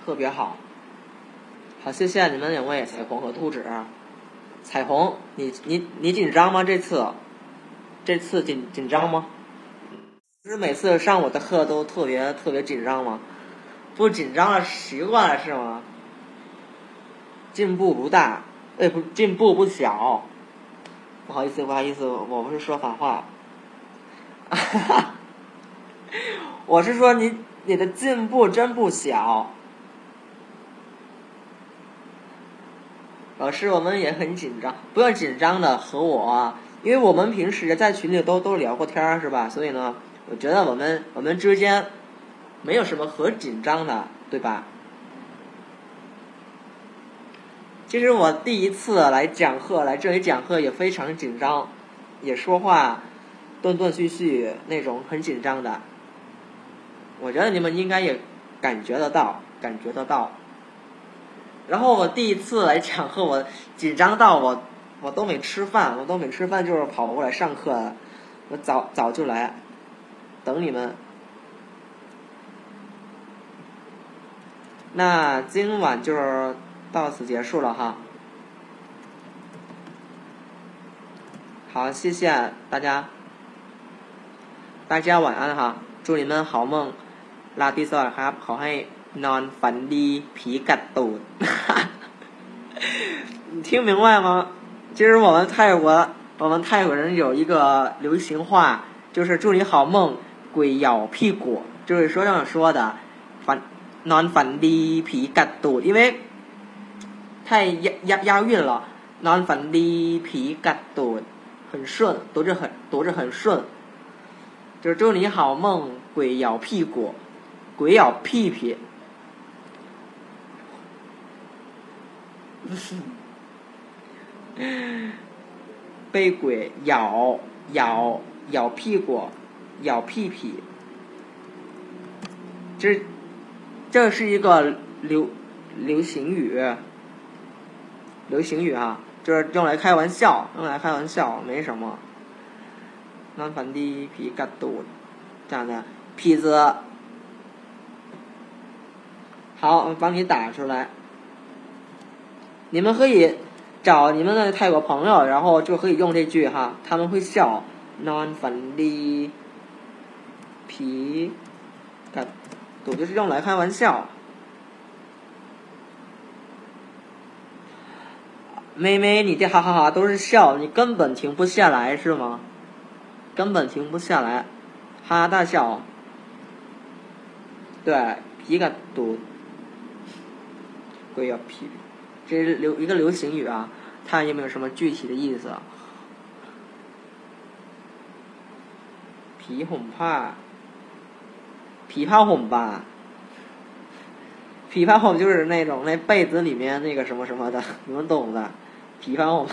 特别好。好，谢谢你们两位彩虹和兔子。彩虹，你你你紧张吗？这次，这次紧紧张吗？ 不是每次上我的课都特别特别紧张吗？不紧张了，习惯了是吗？进步不大，哎，不，进步不小。不好意思，不好意思，我不是说反话。我是说你你的进步真不小。老师，我们也很紧张，不用紧张的和我，因为我们平时在群里都都聊过天儿，是吧？所以呢，我觉得我们我们之间没有什么可紧张的，对吧？其实我第一次来讲课，来这里讲课也非常紧张，也说话断断续续那种，很紧张的。我觉得你们应该也感觉得到，感觉得到。然后我第一次来讲课，我紧张到我我都没吃饭，我都没吃饭，就是跑过来上课。我早早就来等你们。那今晚就是到此结束了哈。好，谢谢大家，大家晚安哈，祝你们好梦， ลาติสอดครับ ขอให้นอนฝันดีผีกัดตูด你听明白吗？其实我们泰国，我们泰国人有一个流行话，就是祝你好梦， 鬼咬屁股，就是说这样说的，ฝันนอนฝันดีผีกัดตูด，因为太押押押韵了，นอนฝันดีผีกัดตูด，很顺，读着很读着很顺。就是祝你好梦，鬼咬屁股，鬼咬屁屁。被鬼咬咬咬屁股， 咬屁屁，这这是一个流流行语，流行语哈，就是用来开玩笑，用来开玩笑，没什么。Non fendi 这样的，痞子。好，我帮你打出来。你们可以找你们的泰国朋友，然后就可以用这句哈，他们会笑。Non fendi 皮，开赌就是用来开玩笑。妹妹，你这哈哈哈都是笑，你根本停不下来是吗？根本停不下来，哈哈大笑。对，皮敢赌，鬼要皮，这是流一个流行语啊，它有没有什么具体的意思？皮哄怕。琵琶哄吧，琵琶哄就是那种那被子里面那个什么什么的，你们懂的，琵琶哄。